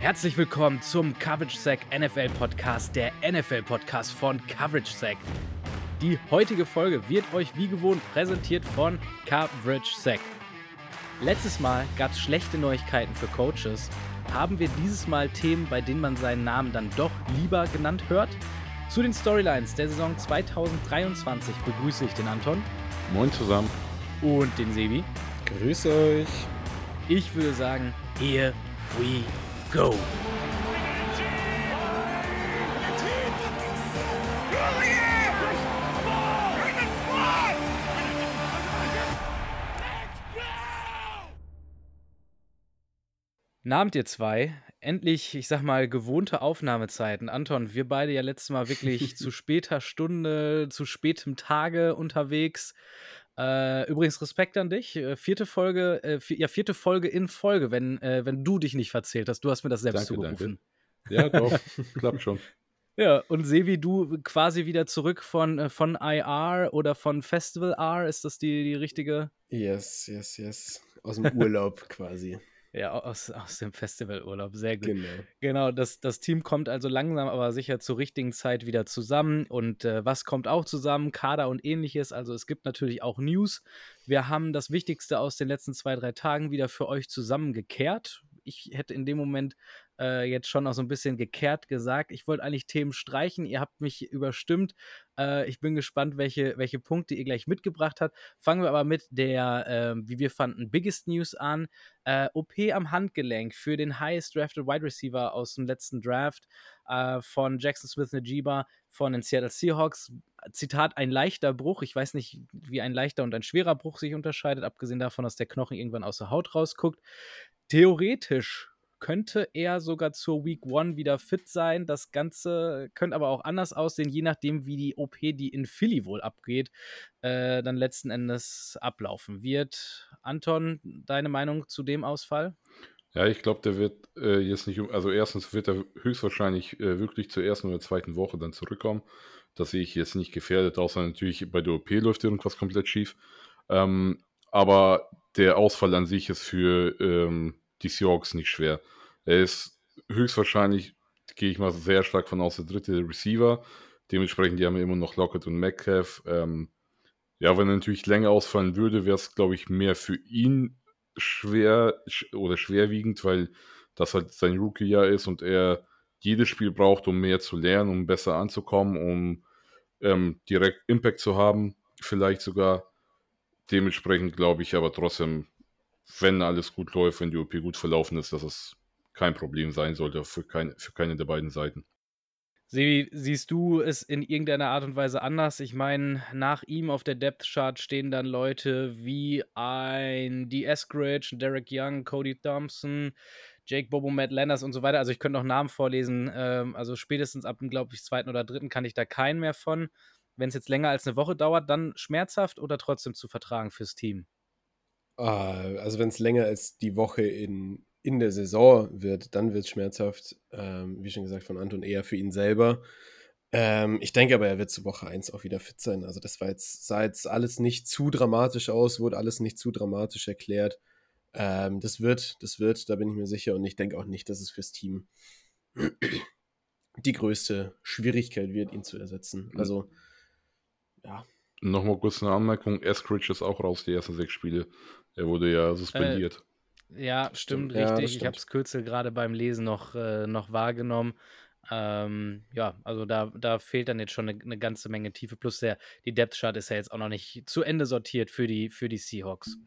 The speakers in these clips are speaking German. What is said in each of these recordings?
Herzlich willkommen zum Coverage Sack NFL Podcast, der NFL Podcast von Coverage Sack. Die heutige Folge wird euch wie gewohnt präsentiert von Coverage Sack. Letztes Mal gab es schlechte Neuigkeiten für Coaches. Haben wir dieses Mal Themen, bei denen man seinen Namen dann doch lieber genannt hört? Zu den Storylines der Saison 2023 begrüße ich den Anton. Moin zusammen. Und den Sebi. Grüße euch. Ich würde sagen, here we go. Nahmt ihr zwei, endlich, ich sag mal, gewohnte Aufnahmezeiten. Anton, wir beide ja letztes Mal wirklich zu später Stunde, zu spätem Tage unterwegs. Äh, übrigens Respekt an dich. Äh, vierte Folge, äh, ja, vierte Folge in Folge, wenn, äh, wenn du dich nicht verzählt hast. Du hast mir das selbst danke, zugerufen. Danke. Ja, doch, klappt schon. Ja, und Sevi, du quasi wieder zurück von, äh, von IR oder von Festival R, ist das die, die richtige? Yes, yes, yes. Aus dem Urlaub quasi. Ja, aus, aus dem Festivalurlaub, sehr gut. Genau. Genau, das, das Team kommt also langsam, aber sicher zur richtigen Zeit wieder zusammen. Und äh, was kommt auch zusammen? Kader und ähnliches. Also es gibt natürlich auch News. Wir haben das Wichtigste aus den letzten zwei, drei Tagen wieder für euch zusammengekehrt. Ich hätte in dem Moment äh, jetzt schon noch so ein bisschen gekehrt gesagt. Ich wollte eigentlich Themen streichen. Ihr habt mich überstimmt. Äh, ich bin gespannt, welche, welche Punkte ihr gleich mitgebracht habt. Fangen wir aber mit der, äh, wie wir fanden, Biggest News an. Äh, OP am Handgelenk für den Highest Drafted Wide Receiver aus dem letzten Draft äh, von Jackson Smith Najiba von den Seattle Seahawks. Zitat, ein leichter Bruch. Ich weiß nicht, wie ein leichter und ein schwerer Bruch sich unterscheidet, abgesehen davon, dass der Knochen irgendwann aus der Haut rausguckt. Theoretisch könnte er sogar zur Week One wieder fit sein. Das Ganze könnte aber auch anders aussehen, je nachdem, wie die OP, die in Philly wohl abgeht, äh, dann letzten Endes ablaufen wird. Anton, deine Meinung zu dem Ausfall? Ja, ich glaube, der wird äh, jetzt nicht, also erstens wird er höchstwahrscheinlich äh, wirklich zur ersten oder zweiten Woche dann zurückkommen. Das sehe ich jetzt nicht gefährdet, außer natürlich bei der OP läuft irgendwas komplett schief. Ähm, aber der Ausfall an sich ist für ähm, die Seahawks nicht schwer. Er ist höchstwahrscheinlich, gehe ich mal sehr stark von aus, der dritte Receiver. Dementsprechend, die haben immer noch Lockett und Metcalf. Ähm, ja, wenn er natürlich länger ausfallen würde, wäre es, glaube ich, mehr für ihn schwer oder schwerwiegend, weil das halt sein Rookie-Jahr ist und er jedes Spiel braucht, um mehr zu lernen, um besser anzukommen, um ähm, direkt Impact zu haben, vielleicht sogar. Dementsprechend glaube ich aber trotzdem, wenn alles gut läuft, wenn die OP gut verlaufen ist, dass es kein Problem sein sollte für, kein, für keine der beiden Seiten. Sebi, siehst du es in irgendeiner Art und Weise anders? Ich meine, nach ihm auf der Depth Chart stehen dann Leute wie ein D. Eskridge, Derek Young, Cody Thompson, Jake Bobo, Matt Landers und so weiter. Also ich könnte noch Namen vorlesen. Ähm, also spätestens ab dem, glaube ich, zweiten oder dritten kann ich da keinen mehr von. Wenn es jetzt länger als eine Woche dauert, dann schmerzhaft oder trotzdem zu vertragen fürs Team? Ah, also wenn es länger als die Woche in, in der Saison wird, dann wird es schmerzhaft. Ähm, wie schon gesagt, von Anton eher für ihn selber. Ähm, ich denke aber, er wird zu Woche 1 auch wieder fit sein. Also das war jetzt, sah jetzt alles nicht zu dramatisch aus, wurde alles nicht zu dramatisch erklärt. Ähm, das wird, das wird, da bin ich mir sicher. Und ich denke auch nicht, dass es fürs Team die größte Schwierigkeit wird, ihn zu ersetzen. Also, ja. Nochmal kurz eine Anmerkung: Eskridge ist auch raus, die ersten sechs Spiele. Er wurde ja suspendiert. Äh, ja, stimmt, ja, richtig. Stimmt. Ich habe es Kürzel gerade beim Lesen noch, äh, noch wahrgenommen. Ähm, ja, also da, da fehlt dann jetzt schon eine, eine ganze Menge Tiefe. Plus der, die Depth Chart ist ja jetzt auch noch nicht zu Ende sortiert für die, für die Seahawks.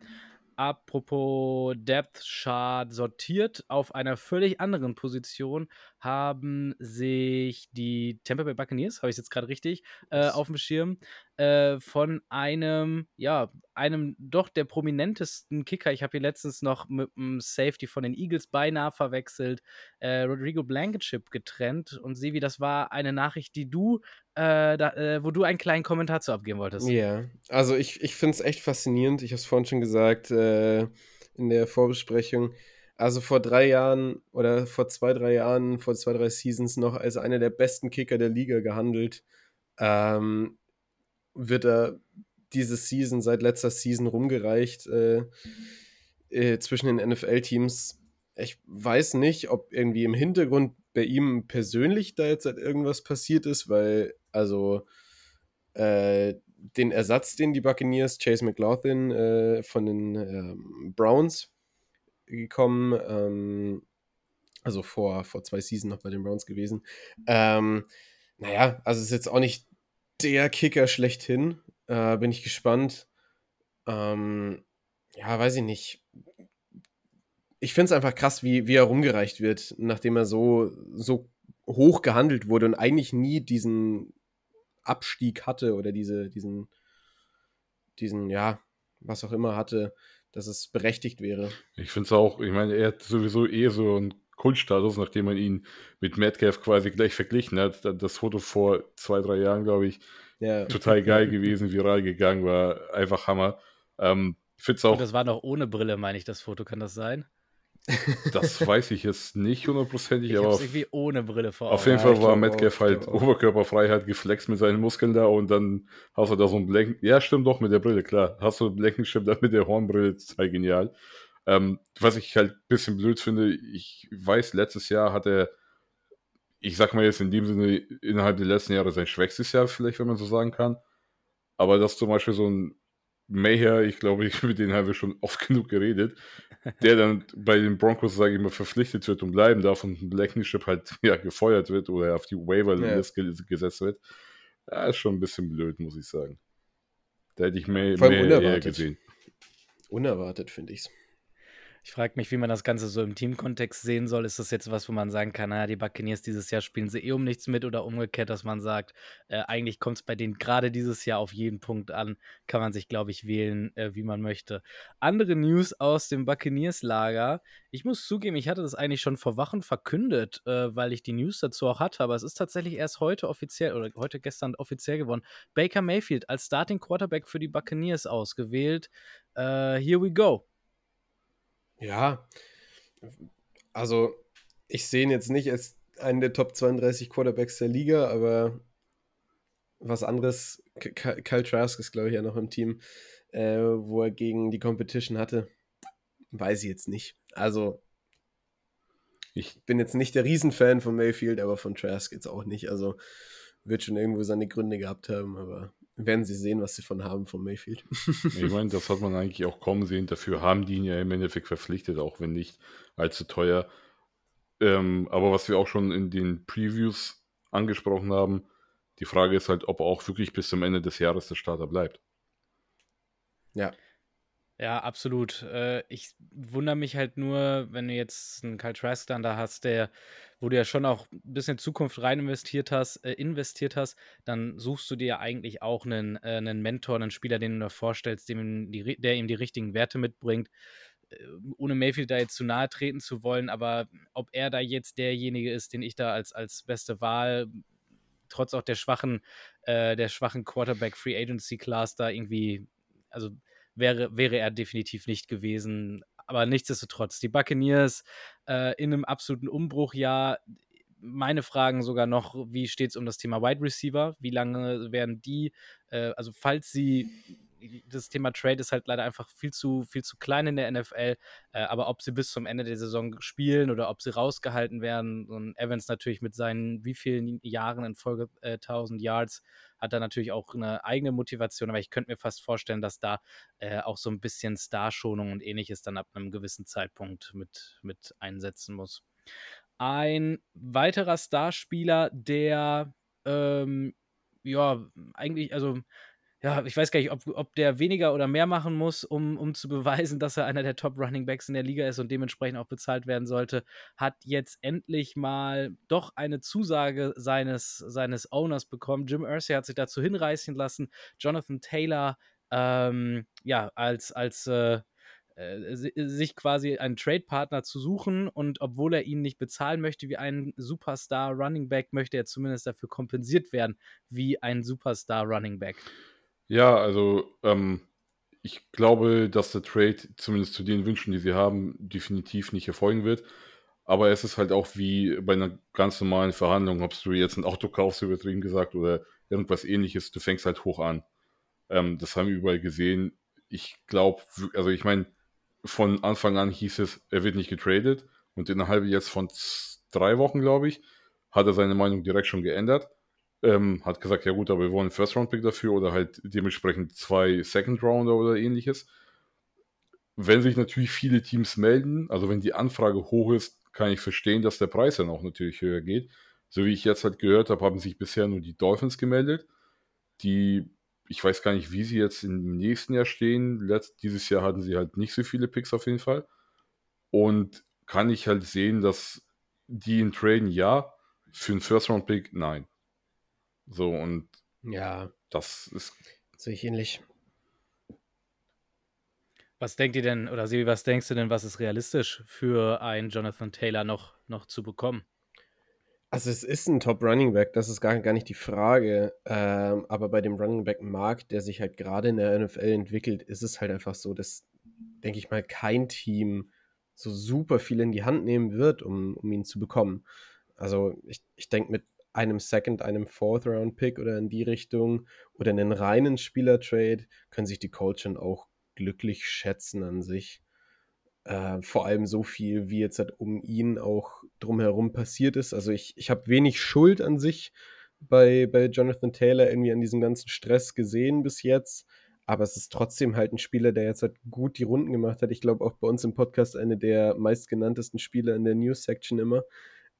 Apropos Depth Chart sortiert auf einer völlig anderen Position haben sich die Tampa Bay Buccaneers, habe ich jetzt gerade richtig, äh, auf dem Schirm, äh, von einem, ja, einem doch der prominentesten Kicker. Ich habe hier letztens noch mit einem Safety von den Eagles beinahe verwechselt, äh, Rodrigo Blankenship getrennt. Und Sevi, das war eine Nachricht, die du, äh, da, äh, wo du einen kleinen Kommentar zu abgeben wolltest. Ja, yeah. also ich, ich finde es echt faszinierend. Ich habe es vorhin schon gesagt äh, in der Vorbesprechung also vor drei Jahren oder vor zwei, drei Jahren, vor zwei, drei Seasons noch als einer der besten Kicker der Liga gehandelt. Ähm, wird er diese Season seit letzter Season rumgereicht äh, äh, zwischen den NFL-Teams. ich weiß nicht, ob irgendwie im Hintergrund bei ihm persönlich da jetzt halt irgendwas passiert ist, weil, also, äh, den Ersatz, den die Buccaneers, Chase McLaughlin äh, von den ähm, Browns gekommen, ähm, also vor, vor zwei Seasons noch bei den Browns gewesen. Ähm, naja, also ist jetzt auch nicht der Kicker schlechthin. Äh, bin ich gespannt. Ähm, ja, weiß ich nicht. Ich finde es einfach krass, wie, wie er rumgereicht wird, nachdem er so, so hoch gehandelt wurde und eigentlich nie diesen Abstieg hatte oder diese, diesen, diesen, ja, was auch immer hatte, dass es berechtigt wäre. Ich finde es auch, ich meine, er hat sowieso eh so einen Kultstatus, nachdem man ihn mit Metcalf quasi gleich verglichen hat. Das Foto vor zwei, drei Jahren, glaube ich, ja. total geil gewesen, viral gegangen, war einfach Hammer. Ähm, find's auch. Und das war noch ohne Brille, meine ich, das Foto, kann das sein? Das weiß ich jetzt nicht hundertprozentig, aber. Auf, irgendwie ohne Brille vor Auf jeden Fall war Metcalf halt oberkörperfrei, hat geflext mit seinen Muskeln da und dann hast du da so ein Blanken. Ja, stimmt doch mit der Brille, klar. Hast du einen Blankenschirm da mit der Hornbrille, total genial. Ähm, was ich halt ein bisschen blöd finde, ich weiß, letztes Jahr hat er, ich sag mal jetzt in dem Sinne, innerhalb der letzten Jahre sein schwächstes Jahr, vielleicht, wenn man so sagen kann. Aber dass zum Beispiel so ein Mayher, ich glaube, mit denen haben wir schon oft genug geredet, der dann bei den Broncos, sage ich mal, verpflichtet wird und bleiben darf und Blankenship halt ja, gefeuert wird oder auf die Waiver-List ja. gesetzt wird, ja, ist schon ein bisschen blöd, muss ich sagen. Da hätte ich mehr, mehr eher gesehen. Unerwartet, finde ich es. Ich frage mich, wie man das Ganze so im Teamkontext sehen soll. Ist das jetzt was, wo man sagen kann, naja, die Buccaneers dieses Jahr spielen sie eh um nichts mit oder umgekehrt, dass man sagt, äh, eigentlich kommt es bei denen gerade dieses Jahr auf jeden Punkt an, kann man sich, glaube ich, wählen, äh, wie man möchte. Andere News aus dem Buccaneers-Lager. Ich muss zugeben, ich hatte das eigentlich schon vor Wochen verkündet, äh, weil ich die News dazu auch hatte, aber es ist tatsächlich erst heute offiziell oder heute gestern offiziell geworden. Baker Mayfield als Starting Quarterback für die Buccaneers ausgewählt. Uh, here we go. Ja, also ich sehe ihn jetzt nicht als einen der Top 32 Quarterbacks der Liga, aber was anderes, Kyle Trask ist, glaube ich, ja noch im Team, äh, wo er gegen die Competition hatte, weiß ich jetzt nicht. Also, ich bin jetzt nicht der Riesenfan von Mayfield, aber von Trask jetzt auch nicht. Also, wird schon irgendwo seine Gründe gehabt haben, aber werden sie sehen, was sie von haben von Mayfield. ich meine, das hat man eigentlich auch kommen sehen. Dafür haben die ihn ja im Endeffekt verpflichtet, auch wenn nicht allzu teuer. Ähm, aber was wir auch schon in den Previews angesprochen haben, die Frage ist halt, ob er auch wirklich bis zum Ende des Jahres der Starter bleibt. Ja. Ja, absolut. Äh, ich wundere mich halt nur, wenn du jetzt einen Kyle Trask dann da hast, der, wo du ja schon auch ein bisschen Zukunft rein investiert hast, äh, investiert hast, dann suchst du dir eigentlich auch einen, äh, einen Mentor, einen Spieler, den du dir vorstellst, dem die, der ihm die richtigen Werte mitbringt. Äh, ohne Mayfield da jetzt zu nahe treten zu wollen, aber ob er da jetzt derjenige ist, den ich da als, als beste Wahl trotz auch der schwachen, äh, der schwachen Quarterback Free Agency Class da irgendwie, also wäre, wäre er definitiv nicht gewesen. Aber nichtsdestotrotz, die Buccaneers äh, in einem absoluten Umbruchjahr. Meine Fragen sogar noch, wie steht es um das Thema Wide Receiver? Wie lange werden die, äh, also falls sie das Thema Trade ist halt leider einfach viel zu, viel zu klein in der NFL. Äh, aber ob sie bis zum Ende der Saison spielen oder ob sie rausgehalten werden, und Evans natürlich mit seinen wie vielen Jahren in Folge äh, 1000 Yards hat da natürlich auch eine eigene Motivation. Aber ich könnte mir fast vorstellen, dass da äh, auch so ein bisschen Starschonung und ähnliches dann ab einem gewissen Zeitpunkt mit, mit einsetzen muss. Ein weiterer Starspieler, der ähm, ja, eigentlich, also ja, ich weiß gar nicht, ob, ob der weniger oder mehr machen muss, um, um zu beweisen, dass er einer der Top Running Backs in der Liga ist und dementsprechend auch bezahlt werden sollte, hat jetzt endlich mal doch eine Zusage seines, seines Owners bekommen. Jim Irsay hat sich dazu hinreißen lassen, Jonathan Taylor ähm, ja, als, als äh, äh sich quasi einen Trade-Partner zu suchen und obwohl er ihn nicht bezahlen möchte wie ein Superstar Running Back, möchte er zumindest dafür kompensiert werden wie ein Superstar Running Back. Ja, also ähm, ich glaube, dass der Trade zumindest zu den Wünschen, die sie haben, definitiv nicht erfolgen wird. Aber es ist halt auch wie bei einer ganz normalen Verhandlung, ob du jetzt ein Auto kaufst, übertrieben gesagt, oder irgendwas ähnliches, du fängst halt hoch an. Ähm, das haben wir überall gesehen. Ich glaube, also ich meine, von Anfang an hieß es, er wird nicht getradet. Und innerhalb jetzt von drei Wochen, glaube ich, hat er seine Meinung direkt schon geändert. Ähm, hat gesagt, ja gut, aber wir wollen First-Round-Pick dafür oder halt dementsprechend zwei Second-Rounder oder ähnliches. Wenn sich natürlich viele Teams melden, also wenn die Anfrage hoch ist, kann ich verstehen, dass der Preis dann auch natürlich höher geht. So wie ich jetzt halt gehört habe, haben sich bisher nur die Dolphins gemeldet, die, ich weiß gar nicht, wie sie jetzt im nächsten Jahr stehen. Letzt, dieses Jahr hatten sie halt nicht so viele Picks auf jeden Fall. Und kann ich halt sehen, dass die in Traden ja, für einen First-Round-Pick nein. So und Ja, das ist sehe ich ähnlich. Was denkt ihr denn, oder Sebi, was denkst du denn, was ist realistisch für einen Jonathan Taylor noch, noch zu bekommen? Also es ist ein Top Running Back, das ist gar, gar nicht die Frage. Ähm, aber bei dem Running Back Markt, der sich halt gerade in der NFL entwickelt, ist es halt einfach so, dass, denke ich mal, kein Team so super viel in die Hand nehmen wird, um, um ihn zu bekommen. Also ich, ich denke, mit einem Second, einem Fourth Round Pick oder in die Richtung oder einen reinen Spielertrade können sich die Colts schon auch glücklich schätzen an sich. Äh, vor allem so viel, wie jetzt halt um ihn auch drumherum passiert ist. Also ich, ich habe wenig Schuld an sich bei, bei Jonathan Taylor irgendwie an diesem ganzen Stress gesehen bis jetzt. Aber es ist trotzdem halt ein Spieler, der jetzt halt gut die Runden gemacht hat. Ich glaube auch bei uns im Podcast eine der meistgenanntesten Spieler in der News-Section immer.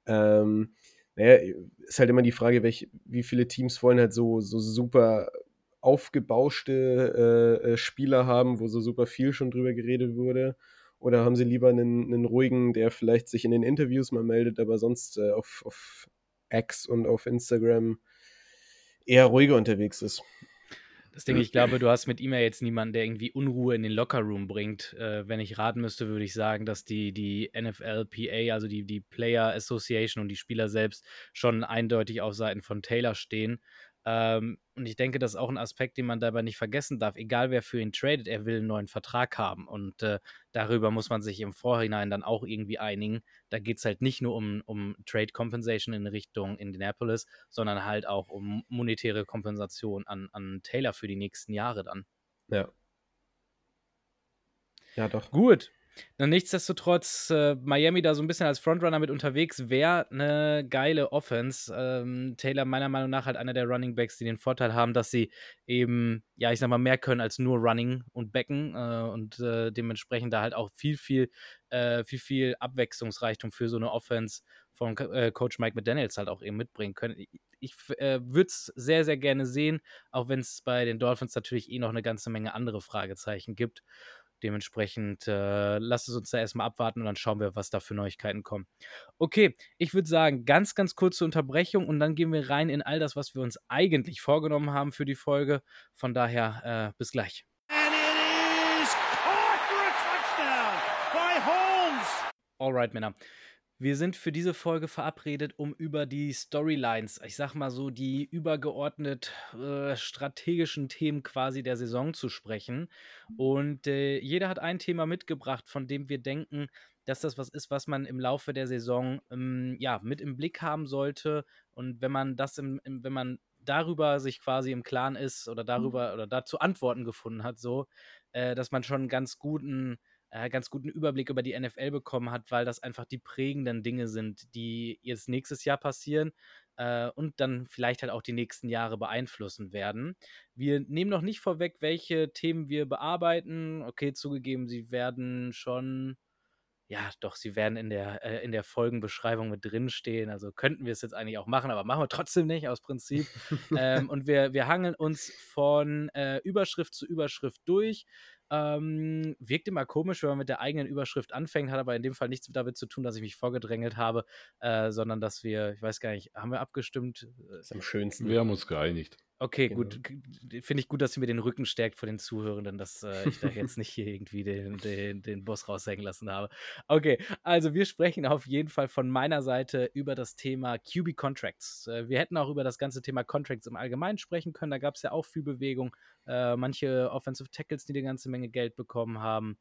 Ähm, naja, ist halt immer die Frage, welch, wie viele Teams wollen halt so, so super aufgebauschte äh, äh, Spieler haben, wo so super viel schon drüber geredet wurde. Oder haben sie lieber einen, einen ruhigen, der vielleicht sich in den Interviews mal meldet, aber sonst äh, auf, auf X und auf Instagram eher ruhiger unterwegs ist? Das Ding, ich glaube, du hast mit ihm ja jetzt niemanden, der irgendwie Unruhe in den Lockerroom bringt. Äh, wenn ich raten müsste, würde ich sagen, dass die, die NFLPA, also die, die Player Association und die Spieler selbst schon eindeutig auf Seiten von Taylor stehen. Ähm, und ich denke, das ist auch ein Aspekt, den man dabei nicht vergessen darf. Egal wer für ihn tradet, er will einen neuen Vertrag haben. Und äh, darüber muss man sich im Vorhinein dann auch irgendwie einigen. Da geht es halt nicht nur um, um Trade Compensation in Richtung Indianapolis, sondern halt auch um monetäre Kompensation an, an Taylor für die nächsten Jahre dann. Ja. Ja, doch. Gut. Na, nichtsdestotrotz, äh, Miami da so ein bisschen als Frontrunner mit unterwegs, wäre eine geile Offense. Ähm, Taylor meiner Meinung nach halt einer der Running Backs, die den Vorteil haben, dass sie eben, ja, ich sag mal, mehr können als nur Running und Becken äh, und äh, dementsprechend da halt auch viel, viel, äh, viel, viel Abwechslungsreichtum für so eine Offense von äh, Coach Mike McDaniels halt auch eben mitbringen können. Ich, ich äh, würde es sehr, sehr gerne sehen, auch wenn es bei den Dolphins natürlich eh noch eine ganze Menge andere Fragezeichen gibt. Dementsprechend äh, lasst es uns da erstmal abwarten und dann schauen wir, was da für Neuigkeiten kommen. Okay, ich würde sagen, ganz, ganz kurze Unterbrechung und dann gehen wir rein in all das, was wir uns eigentlich vorgenommen haben für die Folge. Von daher, äh, bis gleich. Alright, Männer. Wir sind für diese Folge verabredet, um über die Storylines, ich sag mal so, die übergeordnet äh, strategischen Themen quasi der Saison zu sprechen. Und äh, jeder hat ein Thema mitgebracht, von dem wir denken, dass das was ist, was man im Laufe der Saison ähm, ja, mit im Blick haben sollte. Und wenn man das im, im, wenn man darüber sich quasi im Klaren ist oder darüber oder dazu Antworten gefunden hat, so, äh, dass man schon einen ganz guten äh, ganz guten Überblick über die NFL bekommen hat, weil das einfach die prägenden Dinge sind, die jetzt nächstes Jahr passieren äh, und dann vielleicht halt auch die nächsten Jahre beeinflussen werden. Wir nehmen noch nicht vorweg, welche Themen wir bearbeiten. Okay, zugegeben, sie werden schon ja, doch, sie werden in der, äh, in der Folgenbeschreibung mit drinstehen. Also könnten wir es jetzt eigentlich auch machen, aber machen wir trotzdem nicht aus Prinzip. ähm, und wir, wir hangeln uns von äh, Überschrift zu Überschrift durch. Ähm, wirkt immer komisch, wenn man mit der eigenen Überschrift anfängt, hat aber in dem Fall nichts damit zu tun, dass ich mich vorgedrängelt habe, äh, sondern dass wir, ich weiß gar nicht, haben wir abgestimmt? Das ist am schönsten. Wir haben uns geeinigt. Okay, genau. gut. Finde ich gut, dass sie mir den Rücken stärkt vor den Zuhörenden, dass äh, ich da jetzt nicht hier irgendwie den, den, den Boss raushängen lassen habe. Okay, also wir sprechen auf jeden Fall von meiner Seite über das Thema QB Contracts. Äh, wir hätten auch über das ganze Thema Contracts im Allgemeinen sprechen können. Da gab es ja auch viel Bewegung. Äh, manche Offensive Tackles, die eine ganze Menge Geld bekommen haben.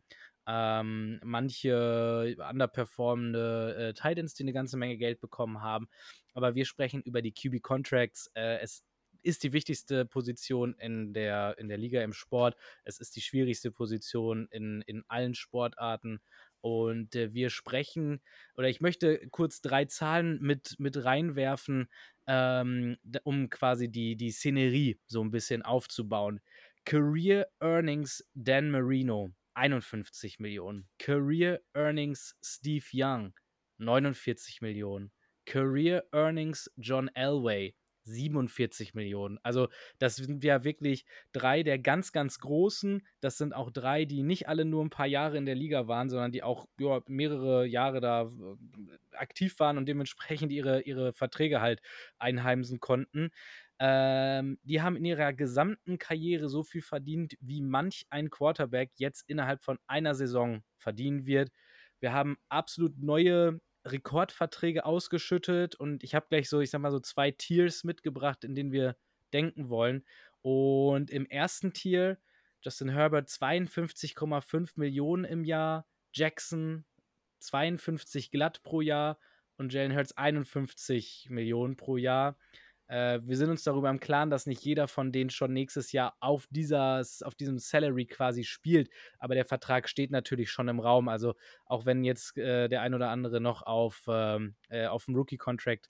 Ähm, manche underperformende äh, Titans, die eine ganze Menge Geld bekommen haben. Aber wir sprechen über die QB Contracts. Äh, es ist die wichtigste Position in der, in der Liga im Sport. Es ist die schwierigste Position in, in allen Sportarten. Und äh, wir sprechen, oder ich möchte kurz drei Zahlen mit, mit reinwerfen, ähm, um quasi die, die Szenerie so ein bisschen aufzubauen. Career Earnings Dan Marino 51 Millionen. Career Earnings Steve Young 49 Millionen. Career Earnings John Elway 47 Millionen. Also, das sind ja wirklich drei der ganz, ganz großen. Das sind auch drei, die nicht alle nur ein paar Jahre in der Liga waren, sondern die auch ja, mehrere Jahre da aktiv waren und dementsprechend ihre, ihre Verträge halt einheimsen konnten. Ähm, die haben in ihrer gesamten Karriere so viel verdient, wie manch ein Quarterback jetzt innerhalb von einer Saison verdienen wird. Wir haben absolut neue Rekordverträge ausgeschüttet und ich habe gleich so, ich sag mal so zwei Tiers mitgebracht, in denen wir denken wollen. Und im ersten Tier Justin Herbert 52,5 Millionen im Jahr, Jackson 52 glatt pro Jahr und Jalen Hurts 51 Millionen pro Jahr. Äh, wir sind uns darüber im Klaren, dass nicht jeder von denen schon nächstes Jahr auf, dieses, auf diesem Salary quasi spielt. Aber der Vertrag steht natürlich schon im Raum. Also auch wenn jetzt äh, der ein oder andere noch auf, ähm, äh, auf dem Rookie-Contract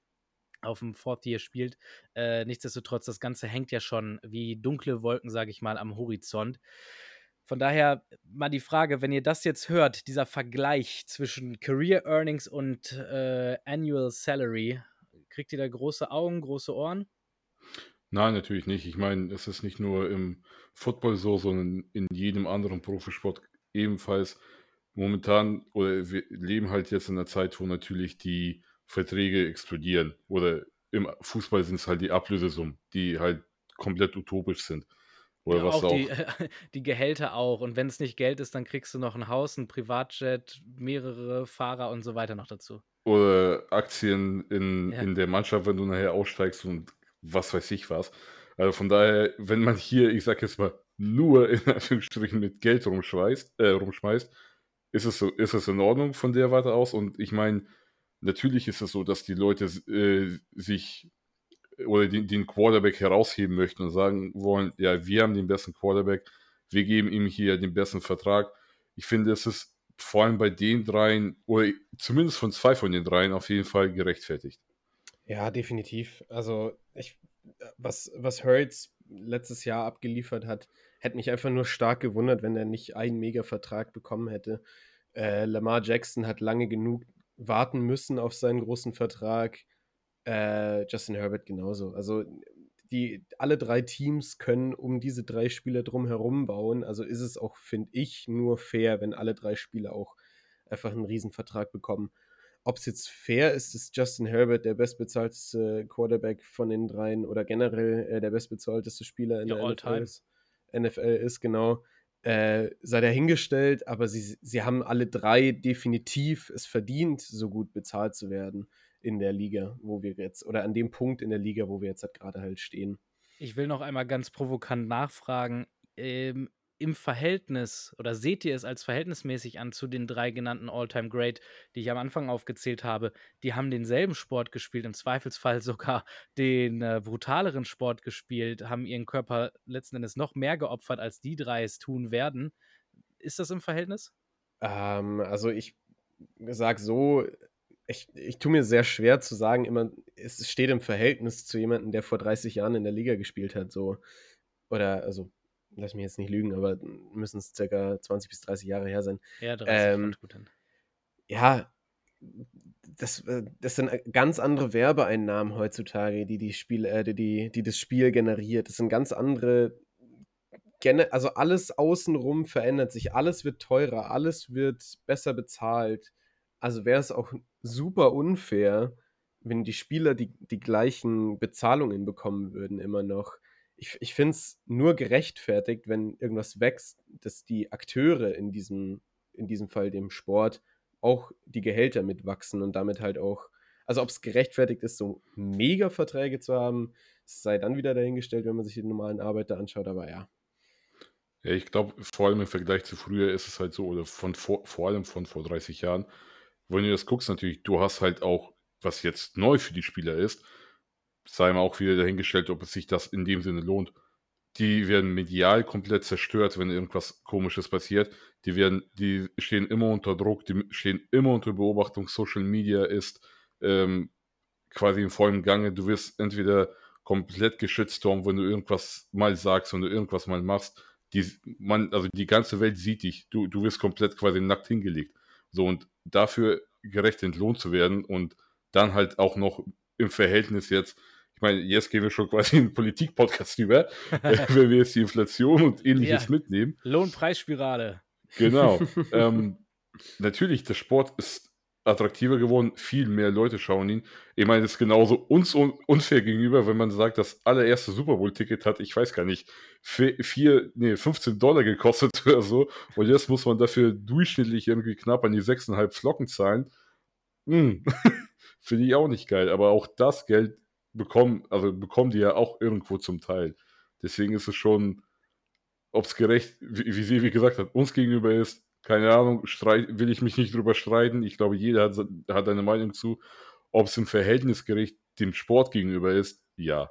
auf dem Fourth Year spielt. Äh, nichtsdestotrotz, das Ganze hängt ja schon wie dunkle Wolken, sage ich mal, am Horizont. Von daher mal die Frage, wenn ihr das jetzt hört, dieser Vergleich zwischen Career Earnings und äh, Annual Salary, Kriegt ihr da große Augen, große Ohren? Nein, natürlich nicht. Ich meine, es ist nicht nur im Football so, sondern in jedem anderen Profisport ebenfalls. Momentan oder wir leben halt jetzt in einer Zeit, wo natürlich die Verträge explodieren. Oder im Fußball sind es halt die Ablösesummen, die halt komplett utopisch sind. Oder ja, was auch, auch die, die Gehälter auch. Und wenn es nicht Geld ist, dann kriegst du noch ein Haus, ein Privatjet, mehrere Fahrer und so weiter noch dazu oder Aktien in, ja. in der Mannschaft, wenn du nachher aussteigst und was weiß ich was. Also von daher, wenn man hier, ich sag jetzt mal, nur in Anführungsstrichen mit Geld rumschmeißt, äh, rumschmeißt ist, es so, ist es in Ordnung von der Warte aus. Und ich meine, natürlich ist es so, dass die Leute äh, sich oder den, den Quarterback herausheben möchten und sagen wollen, ja, wir haben den besten Quarterback, wir geben ihm hier den besten Vertrag. Ich finde, es ist vor allem bei den dreien, oder zumindest von zwei von den dreien, auf jeden Fall gerechtfertigt. Ja, definitiv. Also, ich, was, was Hurts letztes Jahr abgeliefert hat, hätte mich einfach nur stark gewundert, wenn er nicht einen Mega-Vertrag bekommen hätte. Äh, Lamar Jackson hat lange genug warten müssen auf seinen großen Vertrag. Äh, Justin Herbert genauso. Also die, alle drei Teams können um diese drei Spieler drumherum bauen. Also ist es auch, finde ich, nur fair, wenn alle drei Spieler auch einfach einen Riesenvertrag bekommen. Ob es jetzt fair ist, dass Justin Herbert der bestbezahlteste Quarterback von den dreien oder generell äh, der bestbezahlteste Spieler in ja, der NFL ist, NFL ist, genau, äh, sei dahingestellt, aber sie, sie haben alle drei definitiv es verdient, so gut bezahlt zu werden in der Liga, wo wir jetzt, oder an dem Punkt in der Liga, wo wir jetzt halt gerade halt stehen. Ich will noch einmal ganz provokant nachfragen. Ähm, Im Verhältnis, oder seht ihr es als verhältnismäßig an zu den drei genannten All-Time Great, die ich am Anfang aufgezählt habe? Die haben denselben Sport gespielt, im Zweifelsfall sogar den äh, brutaleren Sport gespielt, haben ihren Körper letzten Endes noch mehr geopfert, als die drei es tun werden. Ist das im Verhältnis? Ähm, also ich sage so, ich, ich tue mir sehr schwer zu sagen, immer, es steht im Verhältnis zu jemandem, der vor 30 Jahren in der Liga gespielt hat, so. Oder, also, lass mich jetzt nicht lügen, aber müssen es circa 20 bis 30 Jahre her sein. Ja, 30 ähm, gut hin. Ja, das, äh, das sind ganz andere Werbeeinnahmen heutzutage, die, die, Spiel, äh, die, die das Spiel generiert. Das sind ganz andere also alles außenrum verändert sich, alles wird teurer, alles wird besser bezahlt. Also wäre es auch super unfair, wenn die Spieler die, die gleichen Bezahlungen bekommen würden, immer noch. Ich, ich finde es nur gerechtfertigt, wenn irgendwas wächst, dass die Akteure in diesem, in diesem Fall dem Sport auch die Gehälter mitwachsen und damit halt auch, also ob es gerechtfertigt ist, so Mega-Verträge zu haben, sei dann wieder dahingestellt, wenn man sich den normalen Arbeiter anschaut, aber ja. Ja, ich glaube, vor allem im Vergleich zu früher ist es halt so, oder von vor, vor allem von vor 30 Jahren, wenn du das guckst, natürlich, du hast halt auch, was jetzt neu für die Spieler ist, sei mal auch wieder dahingestellt, ob es sich das in dem Sinne lohnt. die werden medial komplett zerstört, wenn irgendwas Komisches passiert. Die werden, die stehen immer unter Druck, die stehen immer unter Beobachtung. Social Media ist ähm, quasi im vollen Gange. Du wirst entweder komplett geschützt, wenn du irgendwas mal sagst, wenn du irgendwas mal machst. Die, man, also die ganze Welt sieht dich. Du, du wirst komplett quasi nackt hingelegt. So und dafür gerecht entlohnt zu werden und dann halt auch noch im Verhältnis jetzt ich meine, jetzt gehen wir schon quasi in den Politik-Podcast über, wenn wir jetzt die Inflation und ähnliches ja. mitnehmen. Lohnpreisspirale. Genau. ähm, natürlich, der Sport ist attraktiver geworden, viel mehr Leute schauen ihn. Ich meine, es ist genauso uns un unfair gegenüber, wenn man sagt, das allererste Super Bowl-Ticket hat, ich weiß gar nicht, vier, nee, 15 Dollar gekostet oder so. Und jetzt muss man dafür durchschnittlich irgendwie knapp an die 6,5 Flocken zahlen. Hm. Finde ich auch nicht geil. Aber auch das Geld bekommen, also bekommen die ja auch irgendwo zum Teil. Deswegen ist es schon, ob es gerecht, wie, wie sie wie gesagt hat, uns gegenüber ist, keine Ahnung, streit, will ich mich nicht drüber streiten. Ich glaube, jeder hat, hat eine Meinung zu. Ob es im Verhältnis gerecht dem Sport gegenüber ist, ja.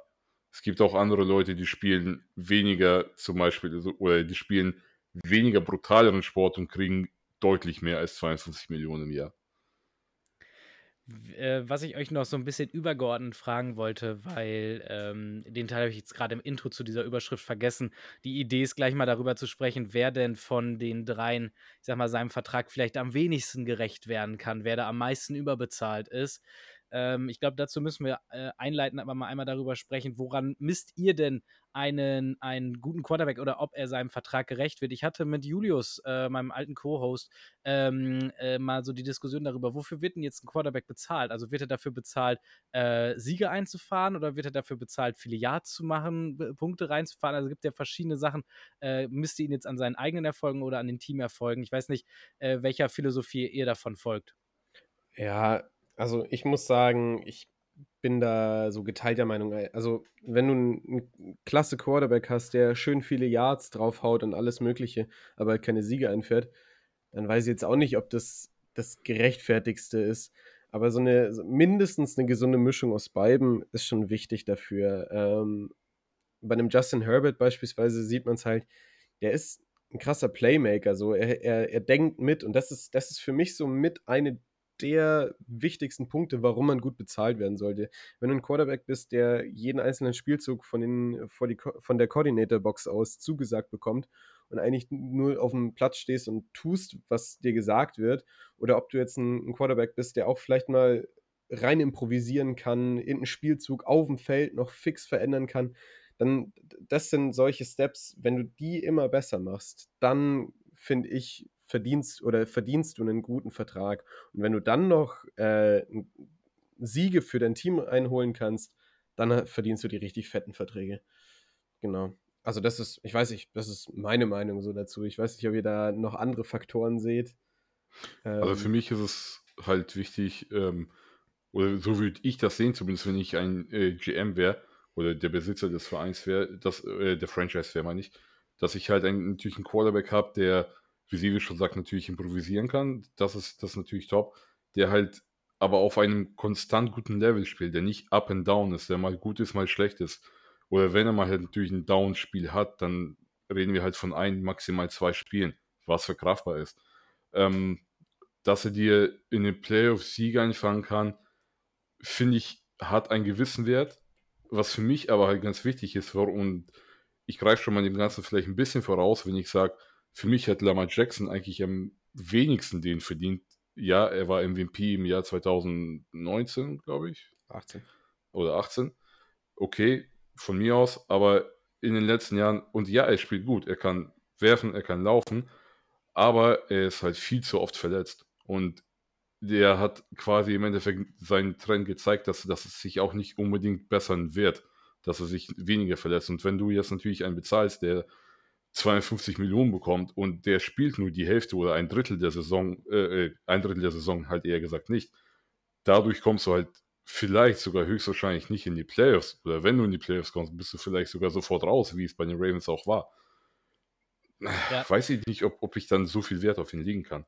Es gibt auch andere Leute, die spielen weniger zum Beispiel, oder die spielen weniger brutaleren Sport und kriegen deutlich mehr als 52 Millionen im Jahr. Äh, was ich euch noch so ein bisschen übergeordnet fragen wollte, weil ähm, den Teil habe ich jetzt gerade im Intro zu dieser Überschrift vergessen. Die Idee ist gleich mal darüber zu sprechen, wer denn von den dreien, ich sag mal, seinem Vertrag vielleicht am wenigsten gerecht werden kann, wer da am meisten überbezahlt ist. Ähm, ich glaube, dazu müssen wir äh, einleitend aber mal einmal darüber sprechen, woran misst ihr denn einen, einen guten Quarterback oder ob er seinem Vertrag gerecht wird? Ich hatte mit Julius, äh, meinem alten Co-Host, ähm, äh, mal so die Diskussion darüber, wofür wird denn jetzt ein Quarterback bezahlt? Also wird er dafür bezahlt, äh, Siege einzufahren oder wird er dafür bezahlt, viele Yards zu machen, Punkte reinzufahren? Also es gibt ja verschiedene Sachen. Äh, misst ihr ihn jetzt an seinen eigenen Erfolgen oder an den Teamerfolgen? Ich weiß nicht, äh, welcher Philosophie ihr davon folgt. Ja, also ich muss sagen, ich bin da so geteilter Meinung. Also, wenn du einen klasse Quarterback hast, der schön viele Yards draufhaut und alles Mögliche, aber keine Siege einfährt, dann weiß ich jetzt auch nicht, ob das das gerechtfertigste ist. Aber so eine mindestens eine gesunde Mischung aus beiden ist schon wichtig dafür. Ähm, bei einem Justin Herbert beispielsweise sieht man es halt, der ist ein krasser Playmaker, so er, er, er denkt mit und das ist, das ist für mich so mit eine der wichtigsten Punkte, warum man gut bezahlt werden sollte. Wenn du ein Quarterback bist, der jeden einzelnen Spielzug von, den, die, von der Coordinator-Box aus zugesagt bekommt und eigentlich nur auf dem Platz stehst und tust, was dir gesagt wird, oder ob du jetzt ein, ein Quarterback bist, der auch vielleicht mal rein improvisieren kann, in einen Spielzug auf dem Feld noch fix verändern kann, dann das sind solche Steps, wenn du die immer besser machst, dann finde ich, verdienst oder verdienst du einen guten Vertrag. Und wenn du dann noch äh, Siege für dein Team einholen kannst, dann verdienst du die richtig fetten Verträge. Genau. Also das ist, ich weiß nicht, das ist meine Meinung so dazu. Ich weiß nicht, ob ihr da noch andere Faktoren seht. Ähm, also für mich ist es halt wichtig, ähm, oder so würde ich das sehen, zumindest wenn ich ein äh, GM wäre oder der Besitzer des Vereins wäre, äh, der Franchise wäre, meine ich, dass ich halt einen, natürlich einen Quarterback habe, der wie sie schon sagt, natürlich improvisieren kann. Das ist, das ist natürlich top. Der halt aber auf einem konstant guten Level spielt, der nicht up and down ist, der mal gut ist, mal schlecht ist. Oder wenn er mal halt natürlich ein Down-Spiel hat, dann reden wir halt von ein, maximal zwei Spielen, was verkraftbar ist. Ähm, dass er dir in den Playoffs Siege einfangen kann, finde ich, hat einen gewissen Wert. Was für mich aber halt ganz wichtig ist, und ich greife schon mal dem Ganzen vielleicht ein bisschen voraus, wenn ich sage, für mich hat Lamar Jackson eigentlich am wenigsten den verdient. Ja, er war MVP im Jahr 2019, glaube ich. 18. Oder 18. Okay, von mir aus, aber in den letzten Jahren, und ja, er spielt gut, er kann werfen, er kann laufen, aber er ist halt viel zu oft verletzt. Und der hat quasi im Endeffekt seinen Trend gezeigt, dass, dass es sich auch nicht unbedingt bessern wird, dass er sich weniger verletzt. Und wenn du jetzt natürlich einen bezahlst, der 52 Millionen bekommt und der spielt nur die Hälfte oder ein Drittel der Saison, äh, äh, ein Drittel der Saison halt eher gesagt nicht. Dadurch kommst du halt vielleicht sogar höchstwahrscheinlich nicht in die Playoffs. Oder wenn du in die Playoffs kommst, bist du vielleicht sogar sofort raus, wie es bei den Ravens auch war. Ja. Weiß ich nicht, ob, ob ich dann so viel Wert auf ihn legen kann.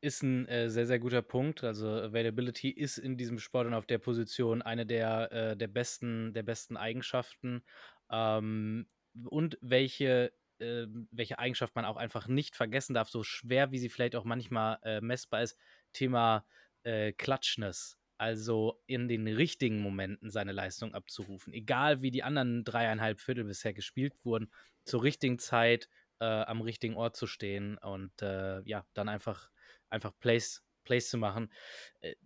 Ist ein äh, sehr, sehr guter Punkt. Also Availability ist in diesem Sport und auf der Position eine der, äh, der, besten, der besten Eigenschaften. Ähm, und welche, äh, welche Eigenschaft man auch einfach nicht vergessen darf, so schwer wie sie vielleicht auch manchmal äh, messbar ist, Thema äh, Klatschness. Also in den richtigen Momenten seine Leistung abzurufen. Egal wie die anderen dreieinhalb Viertel bisher gespielt wurden, zur richtigen Zeit äh, am richtigen Ort zu stehen und äh, ja, dann einfach, einfach Plays Plays zu machen,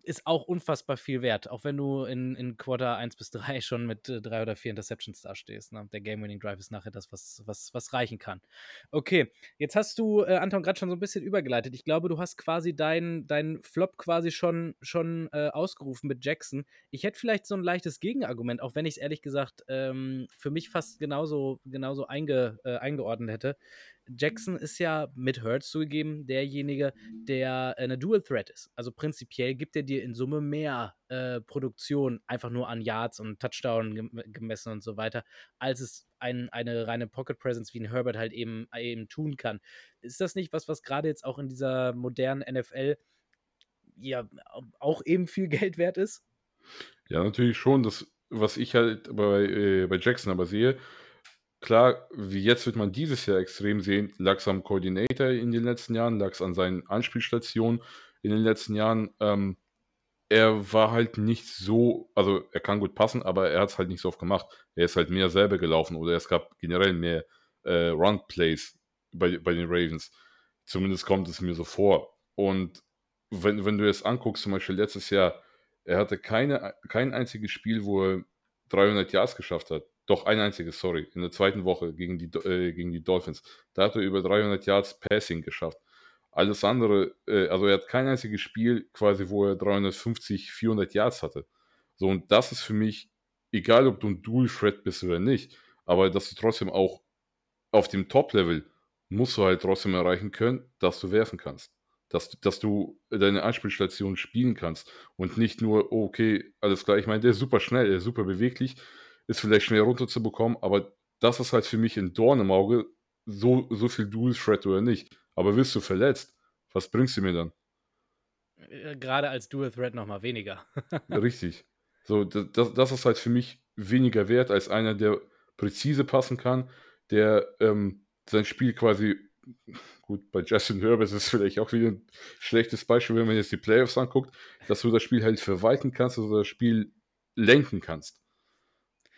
ist auch unfassbar viel wert. Auch wenn du in, in Quarter 1 bis 3 schon mit äh, drei oder vier Interceptions dastehst. Ne? Der Game-Winning Drive ist nachher das, was, was, was reichen kann. Okay, jetzt hast du, äh, Anton, gerade schon so ein bisschen übergeleitet. Ich glaube, du hast quasi deinen dein Flop quasi schon, schon äh, ausgerufen mit Jackson. Ich hätte vielleicht so ein leichtes Gegenargument, auch wenn ich es ehrlich gesagt ähm, für mich fast genauso, genauso einge, äh, eingeordnet hätte. Jackson ist ja mit Hurts zugegeben derjenige, der eine Dual Threat ist. Also prinzipiell gibt er dir in Summe mehr äh, Produktion, einfach nur an Yards und Touchdown gemessen und so weiter, als es ein, eine reine Pocket Presence wie ein Herbert halt eben, eben tun kann. Ist das nicht was, was gerade jetzt auch in dieser modernen NFL ja auch eben viel Geld wert ist? Ja, natürlich schon. Das, was ich halt bei, äh, bei Jackson aber sehe, Klar, wie jetzt wird man dieses Jahr extrem sehen, lag es am Coordinator in den letzten Jahren, lag es an seinen Anspielstationen in den letzten Jahren. Ähm, er war halt nicht so, also er kann gut passen, aber er hat es halt nicht so oft gemacht. Er ist halt mehr selber gelaufen oder es gab generell mehr äh, Run-Plays bei, bei den Ravens. Zumindest kommt es mir so vor. Und wenn, wenn du es anguckst, zum Beispiel letztes Jahr, er hatte keine, kein einziges Spiel, wo er 300 Yards geschafft hat. Doch ein einziges, sorry, in der zweiten Woche gegen die, äh, gegen die Dolphins. Da hat er über 300 Yards Passing geschafft. Alles andere, äh, also er hat kein einziges Spiel quasi, wo er 350, 400 Yards hatte. So, und das ist für mich, egal ob du ein Dual Threat bist oder nicht, aber dass du trotzdem auch auf dem Top-Level musst du halt trotzdem erreichen können, dass du werfen kannst. Dass, dass du deine Anspielstation spielen kannst und nicht nur, oh, okay, alles klar. Ich meine, der ist super schnell, der ist super beweglich, ist vielleicht schnell runterzubekommen, aber das ist halt für mich ein Dorn im Auge, so, so viel Dual Threat oder nicht. Aber wirst du verletzt, was bringst du mir dann? Äh, gerade als Dual Threat nochmal weniger. Richtig. So, das, das ist halt für mich weniger wert als einer, der präzise passen kann, der ähm, sein Spiel quasi, gut, bei Justin Herbert ist es vielleicht auch wieder ein schlechtes Beispiel, wenn man jetzt die Playoffs anguckt, dass du das Spiel halt verwalten kannst, dass du das Spiel lenken kannst.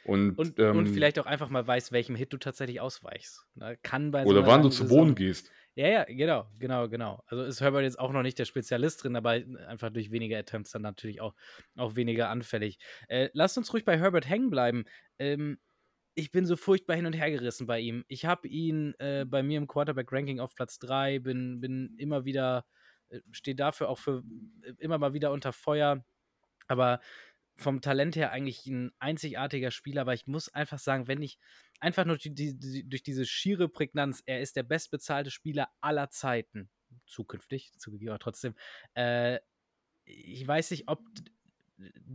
Und, und, ähm, und, vielleicht auch einfach mal weißt, welchem Hit du tatsächlich ausweichst. Ne? Kann bei oder so wann du zu Boden gehst. Ja, ja, genau, genau, genau. Also ist Herbert jetzt auch noch nicht der Spezialist drin, aber einfach durch weniger Attempts dann natürlich auch, auch weniger anfällig. Äh, lasst uns ruhig bei Herbert hängen bleiben. Ähm, ich bin so furchtbar hin und her gerissen bei ihm. Ich habe ihn äh, bei mir im Quarterback-Ranking auf Platz 3, bin, bin immer wieder, äh, stehe dafür auch für äh, immer mal wieder unter Feuer. Aber vom Talent her eigentlich ein einzigartiger Spieler, aber ich muss einfach sagen, wenn ich einfach nur die, die, durch diese schiere Prägnanz, er ist der bestbezahlte Spieler aller Zeiten, zukünftig, zugegeben, aber trotzdem, äh, ich weiß nicht, ob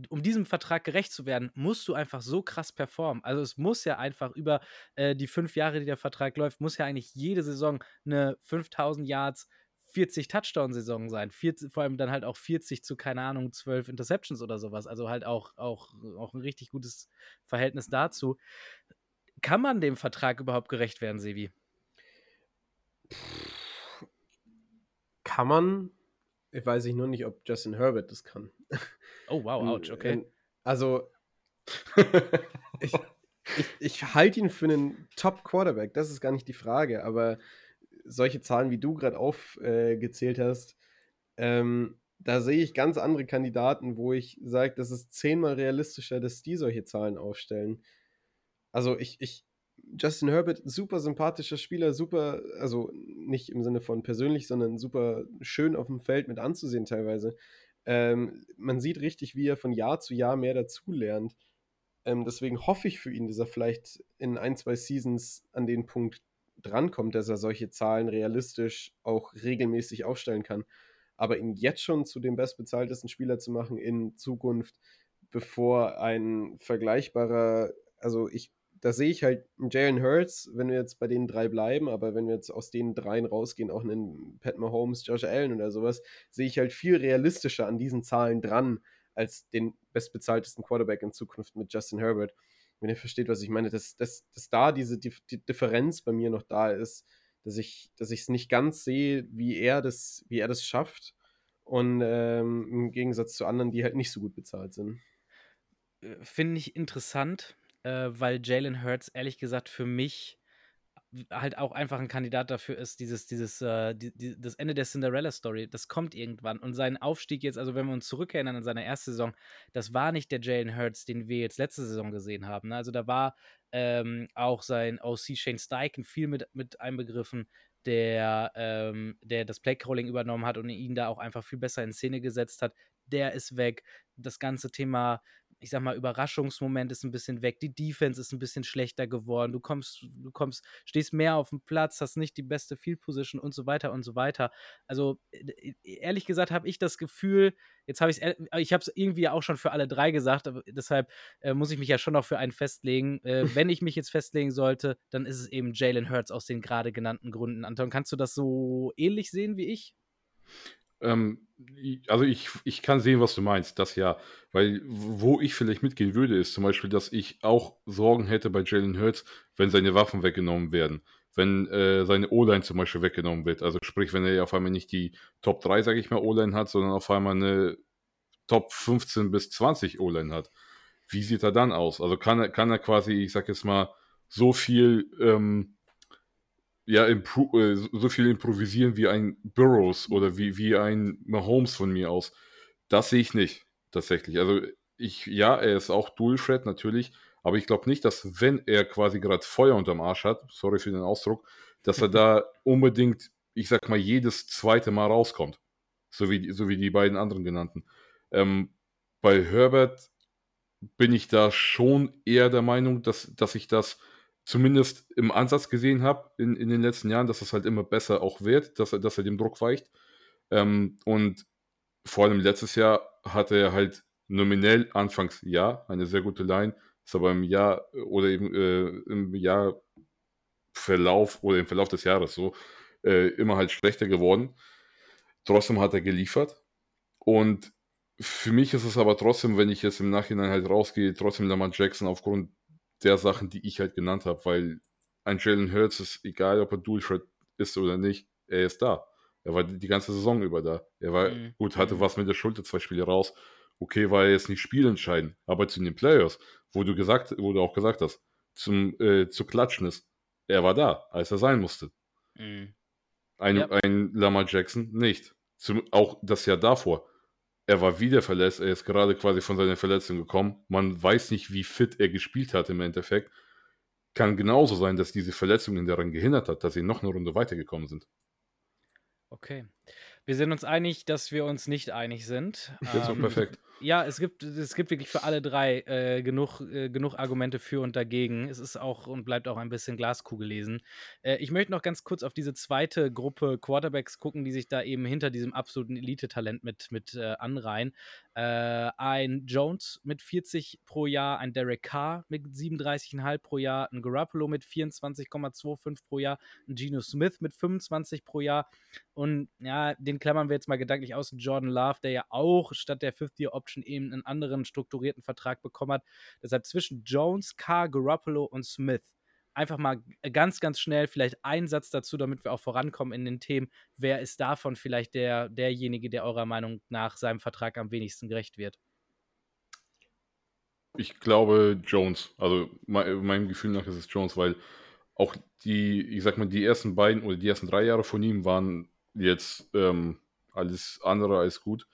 um diesem Vertrag gerecht zu werden, musst du einfach so krass performen. Also es muss ja einfach über äh, die fünf Jahre, die der Vertrag läuft, muss ja eigentlich jede Saison eine 5000 Yards, 40 Touchdown-Saison sein. 40, vor allem dann halt auch 40 zu, keine Ahnung, 12 Interceptions oder sowas. Also halt auch, auch, auch ein richtig gutes Verhältnis dazu. Kann man dem Vertrag überhaupt gerecht werden, Sevi? Kann man. Ich weiß ich nur nicht, ob Justin Herbert das kann. Oh, wow, ouch, okay. Also, ich, ich, ich halte ihn für einen Top-Quarterback, das ist gar nicht die Frage, aber solche Zahlen, wie du gerade aufgezählt äh, hast, ähm, da sehe ich ganz andere Kandidaten, wo ich sage, das ist zehnmal realistischer, dass die solche Zahlen aufstellen. Also ich, ich, Justin Herbert, super sympathischer Spieler, super, also nicht im Sinne von persönlich, sondern super schön auf dem Feld mit anzusehen teilweise. Ähm, man sieht richtig, wie er von Jahr zu Jahr mehr dazulernt. Ähm, deswegen hoffe ich für ihn, dass er vielleicht in ein, zwei Seasons an den Punkt drankommt, dass er solche Zahlen realistisch auch regelmäßig aufstellen kann. Aber ihn jetzt schon zu dem bestbezahltesten Spieler zu machen in Zukunft, bevor ein vergleichbarer, also ich, da sehe ich halt Jalen Hurts, wenn wir jetzt bei den drei bleiben, aber wenn wir jetzt aus den dreien rausgehen, auch einen Pat Mahomes, Josh Allen oder sowas, sehe ich halt viel realistischer an diesen Zahlen dran als den bestbezahltesten Quarterback in Zukunft mit Justin Herbert. wenn ihr versteht, was ich meine, dass, dass, dass da diese die, die Differenz bei mir noch da ist, dass ich dass es nicht ganz sehe, wie er das, wie er das schafft. Und ähm, im Gegensatz zu anderen, die halt nicht so gut bezahlt sind. Äh, finde ich interessant, äh, weil Jalen Hurts ehrlich gesagt für mich halt auch einfach ein Kandidat dafür ist, dieses, dieses, äh, die, die, das Ende der Cinderella-Story, das kommt irgendwann. Und sein Aufstieg jetzt, also wenn wir uns zurückerinnern an seine erste Saison, das war nicht der Jalen Hurts, den wir jetzt letzte Saison gesehen haben. Ne? Also da war ähm, auch sein OC Shane Steichen viel mit, mit einbegriffen, der, ähm, der das Playcalling übernommen hat und ihn da auch einfach viel besser in Szene gesetzt hat. Der ist weg. Das ganze Thema ich sag mal, Überraschungsmoment ist ein bisschen weg, die Defense ist ein bisschen schlechter geworden, du kommst, du kommst, stehst mehr auf dem Platz, hast nicht die beste Field Position und so weiter und so weiter. Also äh, ehrlich gesagt habe ich das Gefühl, jetzt habe ich es, ich habe es irgendwie auch schon für alle drei gesagt, aber deshalb äh, muss ich mich ja schon noch für einen festlegen. Äh, wenn ich mich jetzt festlegen sollte, dann ist es eben Jalen Hurts aus den gerade genannten Gründen. Anton, kannst du das so ähnlich sehen wie ich? Ähm, also ich, ich kann sehen, was du meinst, das ja. Weil wo ich vielleicht mitgehen würde, ist zum Beispiel, dass ich auch Sorgen hätte bei Jalen Hurts, wenn seine Waffen weggenommen werden. Wenn äh, seine O-Line zum Beispiel weggenommen wird. Also sprich, wenn er auf einmal nicht die Top 3, sage ich mal, O-Line hat, sondern auf einmal eine Top 15 bis 20 O-Line hat. Wie sieht er dann aus? Also kann er, kann er quasi, ich sag jetzt mal, so viel ähm, ja, äh, so viel improvisieren wie ein Burrows oder wie, wie ein Mahomes von mir aus. Das sehe ich nicht, tatsächlich. Also ich, ja, er ist auch Dual Threat natürlich, aber ich glaube nicht, dass wenn er quasi gerade Feuer unterm Arsch hat, sorry für den Ausdruck, dass er da unbedingt, ich sag mal, jedes zweite Mal rauskommt. So wie, so wie die beiden anderen genannten. Ähm, bei Herbert bin ich da schon eher der Meinung, dass, dass ich das zumindest im Ansatz gesehen habe in, in den letzten Jahren, dass es halt immer besser auch wird, dass er, dass er dem Druck weicht. Ähm, und vor allem letztes Jahr hatte er halt nominell anfangs ja eine sehr gute Line, ist aber im Jahr oder eben äh, im Jahr Verlauf oder im Verlauf des Jahres so äh, immer halt schlechter geworden. Trotzdem hat er geliefert und für mich ist es aber trotzdem, wenn ich jetzt im Nachhinein halt rausgehe, trotzdem Lamar Jackson aufgrund der Sachen, die ich halt genannt habe, weil ein Jalen Hurts ist, egal ob er Dual Threat ist oder nicht, er ist da. Er war die ganze Saison über da. Er war mhm. gut, hatte mhm. was mit der Schulter, zwei Spiele raus. Okay, war er jetzt nicht spielentscheidend, aber zu den Players, wo du gesagt, wo du auch gesagt hast, zum äh, zu klatschen ist, er war da, als er sein musste. Mhm. Ein, ja. ein Lamar Jackson nicht. Zum, auch das Jahr davor er war wieder verletzt, er ist gerade quasi von seiner Verletzung gekommen. Man weiß nicht, wie fit er gespielt hat im Endeffekt. Kann genauso sein, dass diese Verletzung ihn daran gehindert hat, dass sie noch eine Runde weitergekommen sind. Okay. Wir sind uns einig, dass wir uns nicht einig sind. Das ist ähm, auch perfekt. Ja, es gibt, es gibt wirklich für alle drei äh, genug, äh, genug Argumente für und dagegen. Es ist auch und bleibt auch ein bisschen Glaskugel lesen. Äh, ich möchte noch ganz kurz auf diese zweite Gruppe Quarterbacks gucken, die sich da eben hinter diesem absoluten Elite-Talent mit, mit äh, anreihen. Äh, ein Jones mit 40 pro Jahr, ein Derek Carr mit 37,5 pro Jahr, ein Garoppolo mit 24,25 pro Jahr, ein Geno Smith mit 25 pro Jahr und ja, den klammern wir jetzt mal gedanklich aus, Jordan Love, der ja auch statt der Fifth-Year-Option eben einen anderen strukturierten Vertrag bekommen hat. Deshalb zwischen Jones, Carr, Garoppolo und Smith einfach mal ganz, ganz schnell vielleicht einen Satz dazu, damit wir auch vorankommen in den Themen. Wer ist davon vielleicht der, derjenige, der eurer Meinung nach seinem Vertrag am wenigsten gerecht wird? Ich glaube Jones. Also meinem Gefühl nach ist es Jones, weil auch die, ich sag mal, die ersten beiden oder die ersten drei Jahre von ihm waren jetzt ähm, alles andere als gut.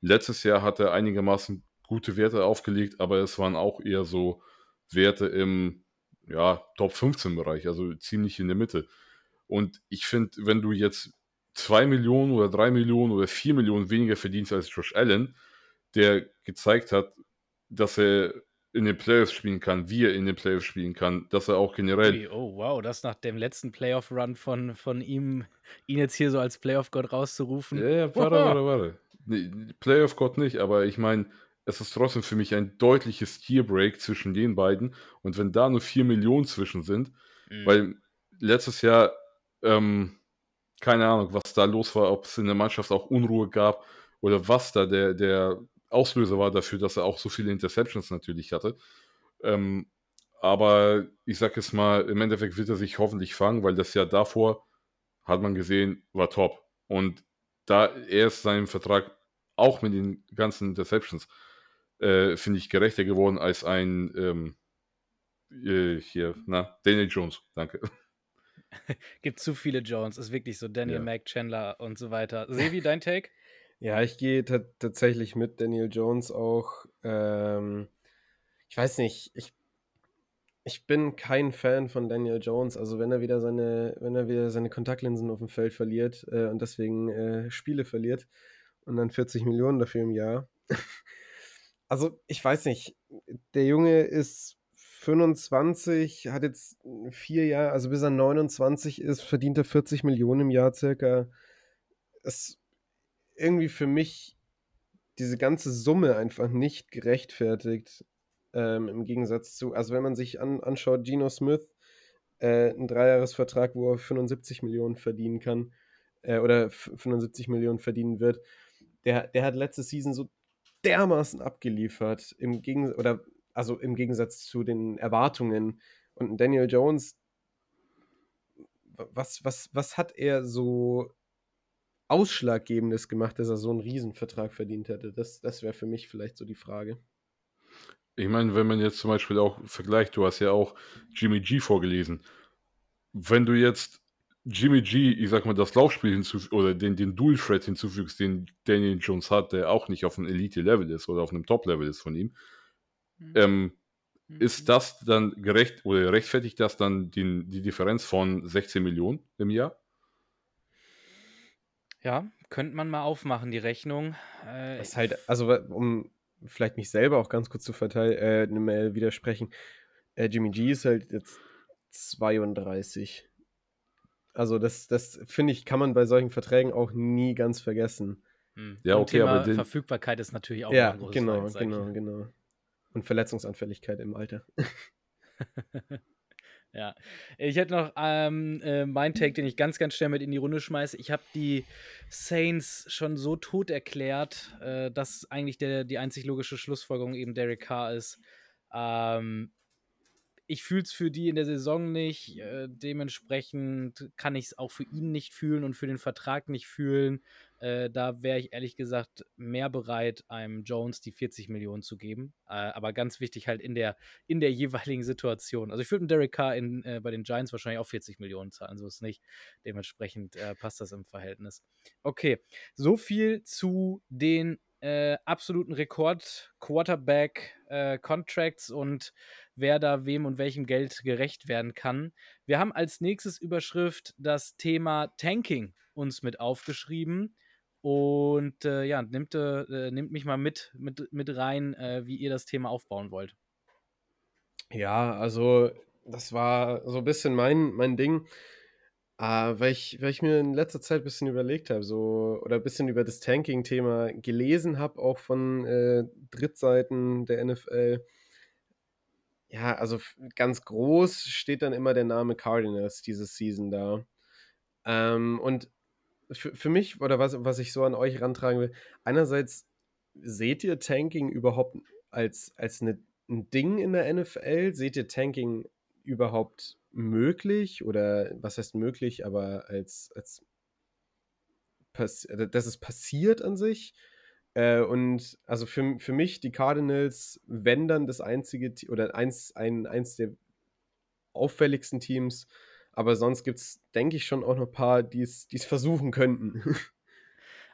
Letztes Jahr hat er einigermaßen gute Werte aufgelegt, aber es waren auch eher so Werte im ja, Top 15 Bereich, also ziemlich in der Mitte. Und ich finde, wenn du jetzt 2 Millionen oder 3 Millionen oder 4 Millionen weniger verdienst als Josh Allen, der gezeigt hat, dass er in den Playoffs spielen kann, wie er in den Playoffs spielen kann, dass er auch generell. Oh, wow, das nach dem letzten Playoff-Run von, von ihm, ihn jetzt hier so als Playoff-Gott rauszurufen. Ja, ja, warte, warte, warte. Nee, Playoff-Gott nicht, aber ich meine, es ist trotzdem für mich ein deutliches Tierbreak zwischen den beiden. Und wenn da nur 4 Millionen zwischen sind, mhm. weil letztes Jahr, ähm, keine Ahnung, was da los war, ob es in der Mannschaft auch Unruhe gab oder was da der, der Auslöser war dafür, dass er auch so viele Interceptions natürlich hatte. Ähm, aber ich sag es mal, im Endeffekt wird er sich hoffentlich fangen, weil das Jahr davor, hat man gesehen, war top. Und da er ist seinem Vertrag auch mit den ganzen Interceptions, äh, finde ich, gerechter geworden als ein ähm, äh, hier, na, Daniel Jones, danke. Gibt zu viele Jones, ist wirklich so. Daniel Ja. Mack, Chandler und so weiter. Sevi, dein Take? Ja, ich gehe ta tatsächlich mit Daniel Jones auch. Ähm, ich weiß nicht, ich, ich bin kein Fan von Daniel Jones. Also wenn er wieder seine, wenn er wieder seine Kontaktlinsen auf dem Feld verliert äh, und deswegen äh, Spiele verliert und dann 40 Millionen dafür im Jahr. also ich weiß nicht, der Junge ist 25, hat jetzt vier Jahre, also bis er 29 ist, verdient er 40 Millionen im Jahr circa. Es irgendwie für mich diese ganze Summe einfach nicht gerechtfertigt. Ähm, Im Gegensatz zu, also wenn man sich an, anschaut, Geno Smith, äh, ein Dreijahresvertrag, wo er 75 Millionen verdienen kann, äh, oder 75 Millionen verdienen wird, der, der hat letzte Season so dermaßen abgeliefert, im Gegensatz, oder also im Gegensatz zu den Erwartungen. Und Daniel Jones, was, was, was hat er so Ausschlaggebendes gemacht, dass er so einen Riesenvertrag verdient hätte? Das, das wäre für mich vielleicht so die Frage. Ich meine, wenn man jetzt zum Beispiel auch vergleicht, du hast ja auch Jimmy G vorgelesen. Wenn du jetzt Jimmy G, ich sag mal, das Laufspiel hinzufügst oder den, den Dual Threat hinzufügst, den Daniel Jones hat, der auch nicht auf einem Elite-Level ist oder auf einem Top-Level ist von ihm, Mhm. ähm, ist das dann gerecht oder rechtfertigt das dann die, die Differenz von 16 Millionen im Jahr? Ja, könnte man mal aufmachen, die Rechnung. Äh, Das halt, also um vielleicht mich selber auch ganz kurz zu verteilen, äh, ne widersprechen. Äh, Jimmy G ist halt jetzt 32. Also das, das finde ich, kann man bei solchen Verträgen auch nie ganz vergessen. hm. Ja, Und okay, Thema aber den- Verfügbarkeit ist natürlich auch ja, ein großes genau, Fragezeichen. genau, genau. Und Verletzungsanfälligkeit im Alter. Ja, ich hätte noch ähm, äh, meinen Take, den ich ganz, ganz schnell mit in die Runde schmeiße. Ich habe die Saints schon so tot erklärt, äh, dass eigentlich der, die einzig logische Schlussfolgerung eben Derek Carr ist. Ähm, ich fühle es für die in der Saison nicht. Äh, dementsprechend kann ich es auch für ihn nicht fühlen und für den Vertrag nicht fühlen. Äh, da wäre ich ehrlich gesagt mehr bereit, einem Jones die 40 Millionen zu geben. Äh, aber ganz wichtig halt in der, in der jeweiligen Situation. Also ich würde Derek Carr in, äh, bei den Giants wahrscheinlich auch 40 Millionen zahlen, so ist nicht. Dementsprechend äh, passt das im Verhältnis. Okay, so viel zu den äh, absoluten Rekord-Quarterback-Contracts und wer da wem und welchem Geld gerecht werden kann. Wir haben als nächstes Überschrift das Thema Tanking uns mit aufgeschrieben. Und äh, ja, nimmt, äh, nimmt mich mal mit, mit, mit rein, äh, wie ihr das Thema aufbauen wollt. Ja, also das war so ein bisschen mein, mein Ding, äh, weil, ich, weil ich mir in letzter Zeit ein bisschen überlegt habe, so, oder ein bisschen über das Tanking-Thema gelesen habe, auch von äh, Drittseiten der NFL. Ja, also ganz groß steht dann immer der Name Cardinals diese Season da. Ähm, und für, für mich, oder was, was ich so an euch rantragen will, einerseits seht ihr Tanking überhaupt als, als eine, ein Ding in der NFL? Seht ihr Tanking überhaupt möglich? Oder was heißt möglich, aber als, als dass es passiert an sich? Äh, und also für, für mich, die Cardinals, wenn dann das einzige oder eins, ein, eins der auffälligsten Teams. Aber sonst gibt es, denke ich, schon auch noch ein paar, die es die es versuchen könnten.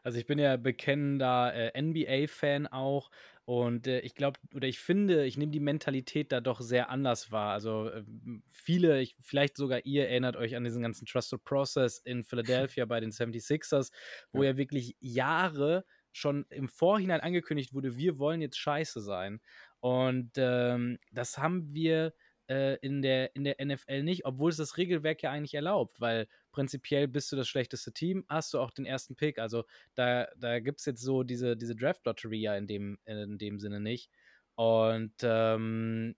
Also ich bin ja bekennender äh, NBA-Fan auch und äh, ich glaube oder ich finde, ich nehme die Mentalität da doch sehr anders wahr. Also ähm, viele, ich, vielleicht sogar ihr erinnert euch an diesen ganzen Trusted Process in Philadelphia bei den 76ers, wo Ja. ja wirklich Jahre schon im Vorhinein angekündigt wurde, wir wollen jetzt scheiße sein. Und ähm, das haben wir äh, in, der, in der NFL nicht, obwohl es das Regelwerk ja eigentlich erlaubt, weil prinzipiell bist du das schlechteste Team, hast du auch den ersten Pick. Also da, da gibt es jetzt so diese, diese Draft-Lottery ja in dem, in dem Sinne nicht. Und ähm,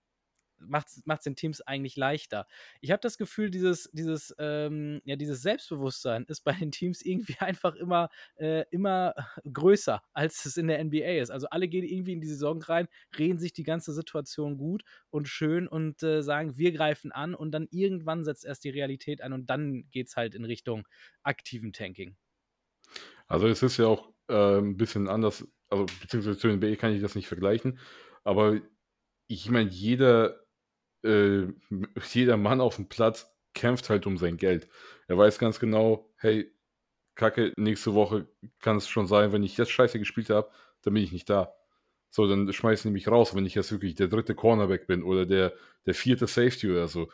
macht es den Teams eigentlich leichter. Ich habe das Gefühl, dieses, dieses, ähm, ja, dieses Selbstbewusstsein ist bei den Teams irgendwie einfach immer, äh, immer größer, als es in der NBA ist. Also alle gehen irgendwie in die Saison rein, reden sich die ganze Situation gut und schön und äh, sagen, wir greifen an und dann irgendwann setzt erst die Realität ein und dann geht es halt in Richtung aktiven Tanking. Also es ist ja auch äh, ein bisschen anders, also beziehungsweise zu den NBA kann ich das nicht vergleichen, aber ich meine, jeder, äh, jeder Mann auf dem Platz kämpft halt um sein Geld. Er weiß ganz genau, hey, Kacke, nächste Woche kann es schon sein, wenn ich jetzt scheiße gespielt habe, dann bin ich nicht da. So, dann schmeißen die mich raus, wenn ich jetzt wirklich der dritte Cornerback bin oder der, der vierte Safety oder so.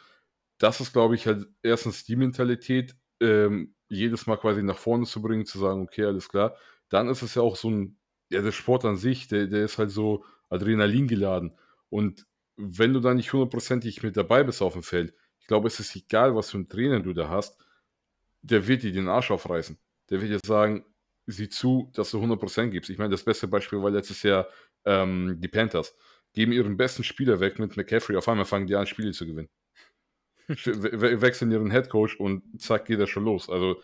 Das ist, glaube ich, halt erstens die Mentalität, ähm, jedes Mal quasi nach vorne zu bringen, zu sagen, okay, alles klar. Dann ist es ja auch so ein, ja, der Sport an sich, der, der ist halt so Adrenalin geladen. Und wenn du da nicht hundertprozentig mit dabei bist auf dem Feld, ich glaube, es ist egal, was für einen Trainer du da hast, der wird dir den Arsch aufreißen. Der wird dir sagen, sieh zu, dass du 100% gibst. Ich meine, das beste Beispiel war letztes Jahr ähm, die Panthers. Geben ihren besten Spieler weg mit McCaffrey, auf einmal fangen die an, Spiele zu gewinnen. we wechseln ihren Headcoach und zack, geht er schon los. Also,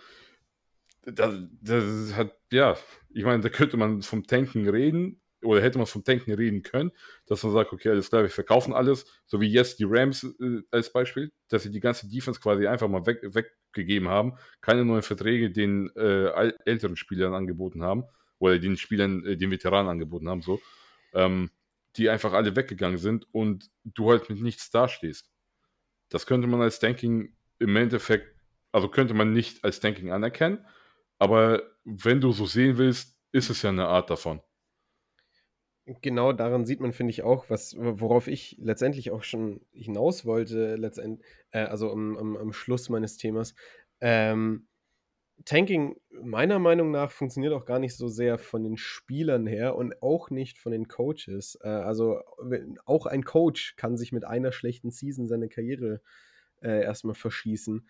das, das hat, ja, ich meine, da könnte man vom Tanken reden, oder hätte man vom Tanken reden können, dass man sagt, okay, alles klar, wir verkaufen alles, so wie jetzt die Rams äh, als Beispiel, dass sie die ganze Defense quasi einfach mal weg, weggegeben haben, keine neuen Verträge den äh, älteren Spielern angeboten haben, oder den Spielern, äh, den Veteranen angeboten haben, so, ähm, die einfach alle weggegangen sind und du halt mit nichts dastehst. Das könnte man als Tanking im Endeffekt, also könnte man nicht als Tanking anerkennen, aber wenn du so sehen willst, ist es ja eine Art davon. Genau daran sieht man, finde ich auch, was, worauf ich letztendlich auch schon hinaus wollte, letztendlich, äh, also am, am, am, Schluss meines Themas. Ähm, Tanking meiner Meinung nach funktioniert auch gar nicht so sehr von den Spielern her und auch nicht von den Coaches. Äh, also auch ein Coach kann sich mit einer schlechten Season seine Karriere äh, erstmal verschießen.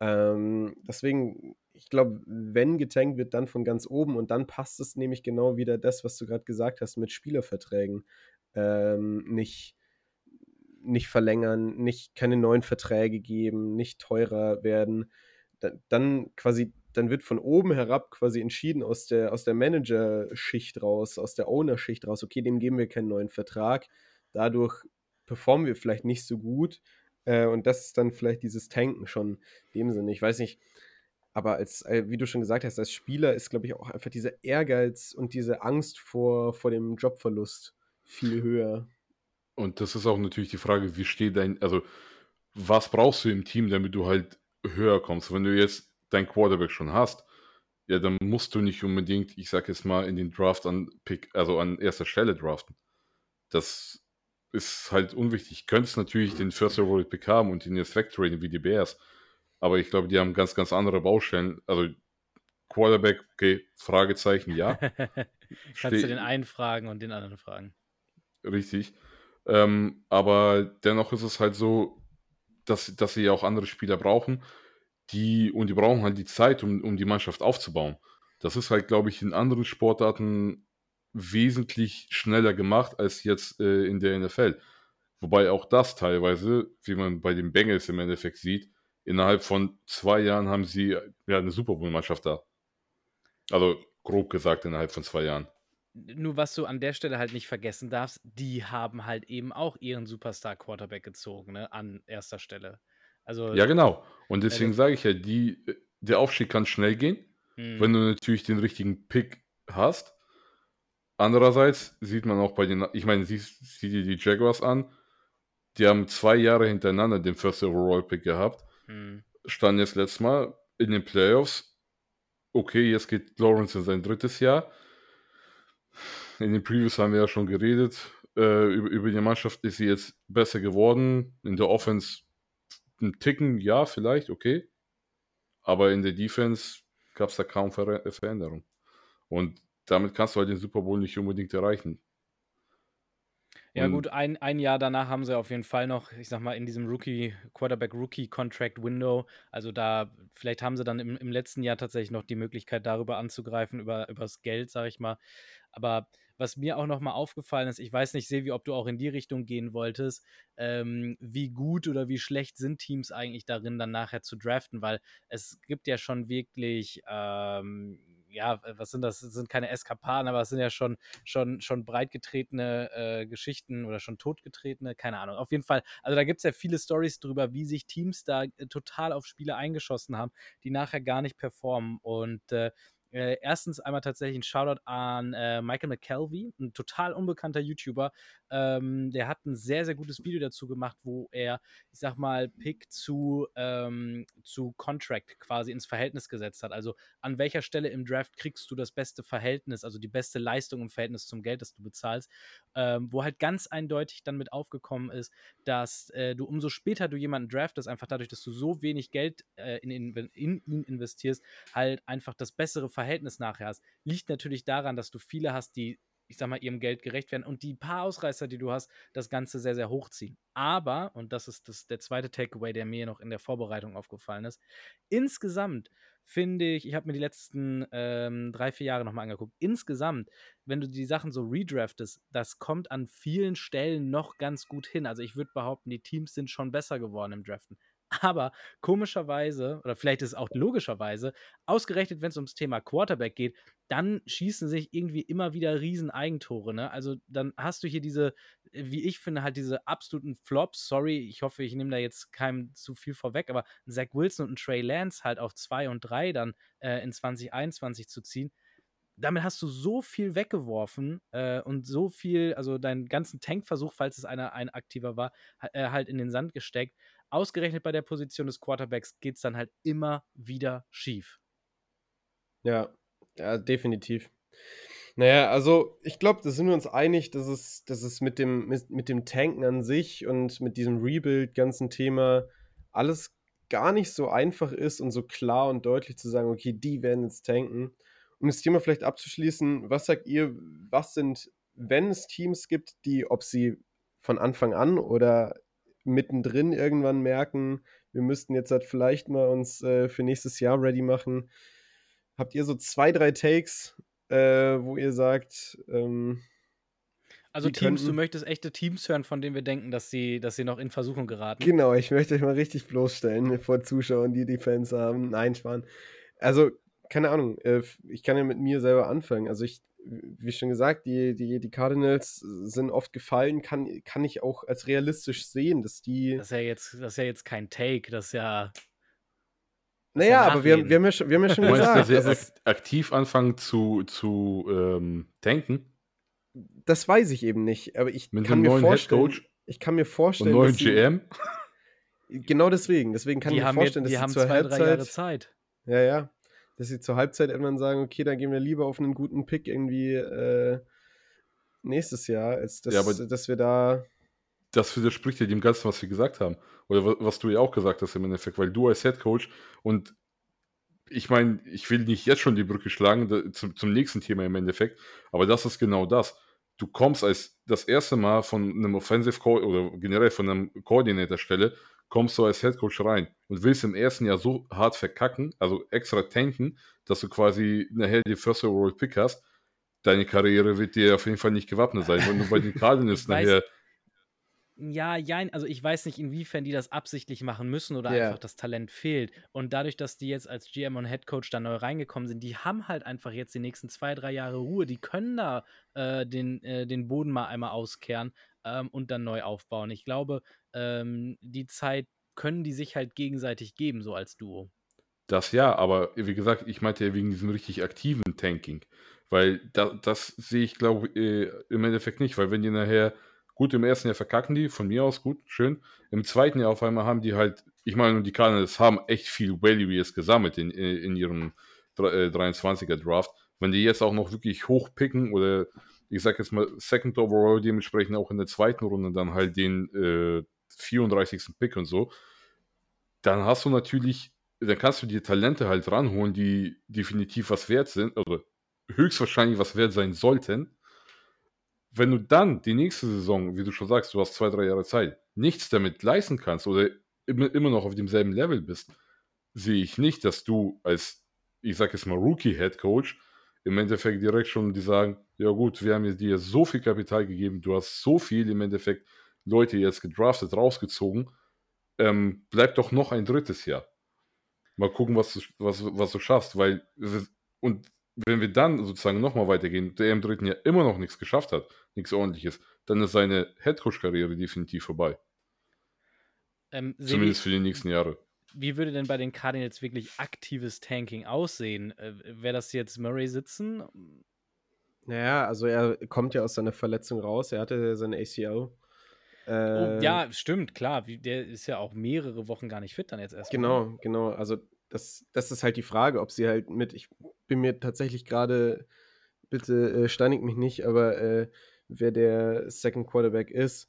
Ähm, deswegen, ich glaube, wenn getankt wird, dann von ganz oben und dann passt es nämlich genau wieder das, was du gerade gesagt hast mit Spielerverträgen. Ähm, nicht, nicht verlängern, nicht keine neuen Verträge geben, nicht teurer werden. Da, dann quasi dann wird von oben herab quasi entschieden aus der, aus der Manager-Schicht raus, aus der Owner-Schicht raus, okay, dem geben wir keinen neuen Vertrag. Dadurch performen wir vielleicht nicht so gut. Äh, und das ist dann vielleicht dieses Tanken schon in dem Sinne. Ich weiß nicht, aber als, äh, wie du schon gesagt hast, als Spieler ist, glaube ich, auch einfach dieser Ehrgeiz und diese Angst vor, vor dem Jobverlust viel höher. Und das ist auch natürlich die Frage, wie steht dein, also was brauchst du im Team, damit du halt höher kommst? Wenn du jetzt dein Quarterback schon hast, ja, dann musst du nicht unbedingt, ich sag jetzt mal, in den Draft an Pick, also an erster Stelle draften. Das ist halt unwichtig. Könntest natürlich den First Overall Pick haben und ihn jetzt wegtraden wie die Bears. Aber ich glaube, die haben ganz, ganz andere Baustellen. Also Quarterback, okay, Fragezeichen, ja. Kannst du den einen fragen und den anderen fragen. Richtig. Ähm, aber dennoch ist es halt so, dass, dass sie ja auch andere Spieler brauchen die, und die brauchen halt die Zeit, um, um die Mannschaft aufzubauen. Das ist halt, glaube ich, in anderen Sportarten wesentlich schneller gemacht als jetzt äh, in der NFL. Wobei auch das teilweise, wie man bei den Bengals im Endeffekt sieht, innerhalb von zwei Jahren haben sie ja eine Super Bowl-Mannschaft da. Also grob gesagt innerhalb von zwei Jahren. Nur was du an der Stelle halt nicht vergessen darfst, die haben halt eben auch ihren Superstar-Quarterback gezogen, ne, an erster Stelle. Also, ja, genau. Und deswegen sage ich ja, die, der Aufstieg kann schnell gehen, mhm. wenn du natürlich den richtigen Pick hast. Andererseits sieht man auch bei den, ich meine, siehst sieh dir die Jaguars an, die haben zwei Jahre hintereinander den First Overall Pick gehabt, mhm. standen jetzt letztes Mal in den Playoffs. Okay, jetzt geht Lawrence in sein drittes Jahr. In den Previews haben wir ja schon geredet. Äh, über, über die Mannschaft ist sie jetzt besser geworden. In der Offense ein Ticken, ja, vielleicht, okay. Aber in der Defense gab es da kaum Ver Veränderung. Und damit kannst du halt den Super Bowl nicht unbedingt erreichen. Ja, Und gut, ein, ein Jahr danach haben sie auf jeden Fall noch, ich sag mal, in diesem Rookie, Quarterback-Rookie-Contract-Window. Also da, vielleicht haben sie dann im, im letzten Jahr tatsächlich noch die Möglichkeit, darüber anzugreifen, über, über das Geld, sag ich mal. Aber was mir auch nochmal aufgefallen ist, ich weiß nicht, Sevi, ob du auch in die Richtung gehen wolltest, ähm, wie gut oder wie schlecht sind Teams eigentlich darin, dann nachher zu draften, weil es gibt ja schon wirklich, ähm, ja, was sind das? das? sind keine Eskapaden, aber es sind ja schon, schon, schon breitgetretene äh, Geschichten oder schon totgetretene, keine Ahnung. Auf jeden Fall, also da gibt es ja viele Stories drüber, wie sich Teams da äh, total auf Spiele eingeschossen haben, die nachher gar nicht performen. Und äh, äh, erstens einmal tatsächlich ein Shoutout an äh, Michael McKelvey, ein total unbekannter YouTuber. Ähm, der hat ein sehr, sehr gutes Video dazu gemacht, wo er, ich sag mal, Pick zu, ähm, zu Contract quasi ins Verhältnis gesetzt hat. Also an welcher Stelle im Draft kriegst du das beste Verhältnis, also die beste Leistung im Verhältnis zum Geld, das du bezahlst. Ähm, wo halt ganz eindeutig dann mit aufgekommen ist, dass äh, du umso später du jemanden draftest, einfach dadurch, dass du so wenig Geld äh, in, in, in ihn investierst, halt einfach das bessere Verhältnis Verhältnis nachher hast, liegt natürlich daran, dass du viele hast, die, ich sag mal, ihrem Geld gerecht werden und die paar Ausreißer, die du hast, das Ganze sehr, sehr hochziehen. Aber, und das ist das, der zweite Takeaway, der mir noch in der Vorbereitung aufgefallen ist, insgesamt finde ich, ich habe mir die letzten ähm, drei, vier Jahre nochmal angeguckt, insgesamt, wenn du die Sachen so redraftest, das kommt an vielen Stellen noch ganz gut hin. Also ich würde behaupten, die Teams sind schon besser geworden im Draften. Aber komischerweise, oder vielleicht ist es auch logischerweise, ausgerechnet, wenn es ums Thema Quarterback geht, dann schießen sich irgendwie immer wieder Riesen-Eigentore. Ne? Also dann hast du hier diese, wie ich finde, halt diese absoluten Flops. Sorry, ich hoffe, ich nehme da jetzt keinem zu viel vorweg, aber Zach Wilson und Trey Lance halt auf 2 und 3 dann äh, in 2021 zu ziehen damit hast du so viel weggeworfen äh, und so viel, also deinen ganzen Tankversuch, falls es einer ein aktiver war, äh, halt in den Sand gesteckt ausgerechnet bei der Position des Quarterbacks geht es dann halt immer wieder schief. Ja, ja, definitiv. Naja, also ich glaube, da sind wir uns einig, dass es, dass es mit, dem, mit, mit dem Tanken an sich und mit diesem Rebuild-ganzen Thema alles gar nicht so einfach ist und so klar und deutlich zu sagen, okay, die werden jetzt tanken. Um das Thema vielleicht abzuschließen, was sagt ihr, was sind, wenn es Teams gibt, die, ob sie von Anfang an oder mittendrin irgendwann merken, wir müssten jetzt halt vielleicht mal uns äh, für nächstes Jahr ready machen. Habt ihr so zwei, drei Takes, äh, wo ihr sagt, ähm, also Teams, du möchtest echte Teams hören, von denen wir denken, dass sie, dass sie noch in Versuchung geraten. Genau, ich möchte euch mal richtig bloßstellen vor Zuschauern, die die Fans haben. Nein, Schwan. Also, keine Ahnung, äh, ich kann ja mit mir selber anfangen. Also ich wie schon gesagt, die, die, die Cardinals sind oft gefallen, kann, kann ich auch als realistisch sehen, dass die. Das ist ja jetzt, das ist ja jetzt kein Take, das ist ja. Das naja, aber wir, wir, haben ja schon, wir haben ja schon du gesagt. Meinst, dass sie aktiv anfangen zu, zu ähm, tanken? Das weiß ich eben nicht, aber ich Mit kann mir vorstellen. Ich kann mir vorstellen. Und neuen GM? genau deswegen. Deswegen kann die ich mir vorstellen, jetzt, dass die haben zwei, Halbzeit, drei Jahre Zeit. Ja, ja dass sie zur Halbzeit irgendwann sagen, okay, dann gehen wir lieber auf einen guten Pick irgendwie äh, nächstes Jahr, als dass, ja, dass wir da. Das widerspricht ja dem Ganzen, was wir gesagt haben. Oder was du ja auch gesagt hast im Endeffekt, weil du als Head Coach und ich meine, ich will nicht jetzt schon die Brücke schlagen da, zum, zum nächsten Thema im Endeffekt, aber das ist genau das. Du kommst als das erste Mal von einem Offensive Call oder generell von einem Coordinator-Stelle kommst du als Headcoach rein und willst im ersten Jahr so hart verkacken, also extra tanken, dass du quasi nachher die First Overall Pick hast, deine Karriere wird dir auf jeden Fall nicht gewappnet sein. Wenn du bei den Cardinals nachher ja, ja, also ich weiß nicht, inwiefern die das absichtlich machen müssen oder yeah. einfach das Talent fehlt. Und dadurch, dass die jetzt als GM und Head Coach da neu reingekommen sind, die haben halt einfach jetzt die nächsten zwei, drei Jahre Ruhe. Die können da äh, den, äh, den Boden mal einmal auskehren ähm, und dann neu aufbauen. Ich glaube, ähm, die Zeit können die sich halt gegenseitig geben, so als Duo. Das ja, aber wie gesagt, ich meinte ja wegen diesem richtig aktiven Tanking. Weil da, das sehe ich, glaube ich, äh, im Endeffekt nicht, weil wenn die nachher Gut, im ersten Jahr verkacken die, von mir aus gut, schön. Im zweiten Jahr auf einmal haben die halt, ich meine, die Cardinals haben echt viel Value jetzt gesammelt in, in ihrem 23er äh, Draft. Wenn die jetzt auch noch wirklich hochpicken oder ich sag jetzt mal Second Overall, dementsprechend auch in der zweiten Runde dann halt den äh, 34. Pick und so, dann hast du natürlich, dann kannst du die Talente halt ranholen, die definitiv was wert sind, oder höchstwahrscheinlich was wert sein sollten wenn du dann die nächste Saison, wie du schon sagst, du hast zwei, drei Jahre Zeit, nichts damit leisten kannst oder immer noch auf demselben Level bist, sehe ich nicht, dass du als, ich sag jetzt mal, Rookie-Head Coach im Endeffekt direkt schon die sagen, ja gut, wir haben dir so viel Kapital gegeben, du hast so viel im Endeffekt Leute jetzt gedraftet, rausgezogen, ähm, bleib doch noch ein drittes Jahr. Mal gucken, was du, was, was du schaffst, weil, und wenn wir dann sozusagen nochmal weitergehen, der im dritten Jahr immer noch nichts geschafft hat, nichts ordentliches, dann ist seine Headcoach-Karriere definitiv vorbei. Ähm, Zumindest für die nächsten Jahre. Wie würde denn bei den Cardinals wirklich aktives Tanking aussehen? Äh, Wäre das jetzt Murray sitzen? Naja, also er kommt ja aus seiner Verletzung raus. Er hatte seine ACL. Oh, äh, ja, stimmt, klar. Der ist ja auch mehrere Wochen gar nicht fit dann jetzt erst. Genau, genau. Also das, das ist halt die Frage, ob sie halt mit, ich bin mir tatsächlich gerade, bitte äh, steinigt mich nicht, aber äh, wer der Second Quarterback ist.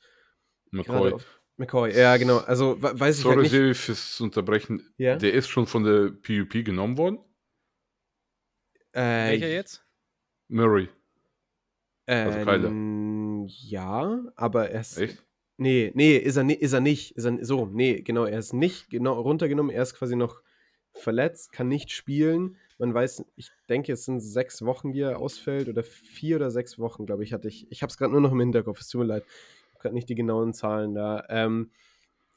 McCoy. McCoy, ja, genau. Also weiß ich Sorry, halt nicht. fürs Unterbrechen. Ja? Der ist schon von der PUP genommen worden. Äh, Welcher jetzt? Murray. Also ähm, ja, aber er ist. Echt? Nee, nee, ist er, ist er nicht. Ist er, so, nee, genau, er ist nicht genau runtergenommen. Er ist quasi noch verletzt, kann nicht spielen. Man weiß, ich denke, es sind sechs Wochen, die er ausfällt, oder vier oder sechs Wochen, glaube ich, hatte ich. Ich habe es gerade nur noch im Hinterkopf, es tut mir leid. Ich habe gerade nicht die genauen Zahlen da. Ähm,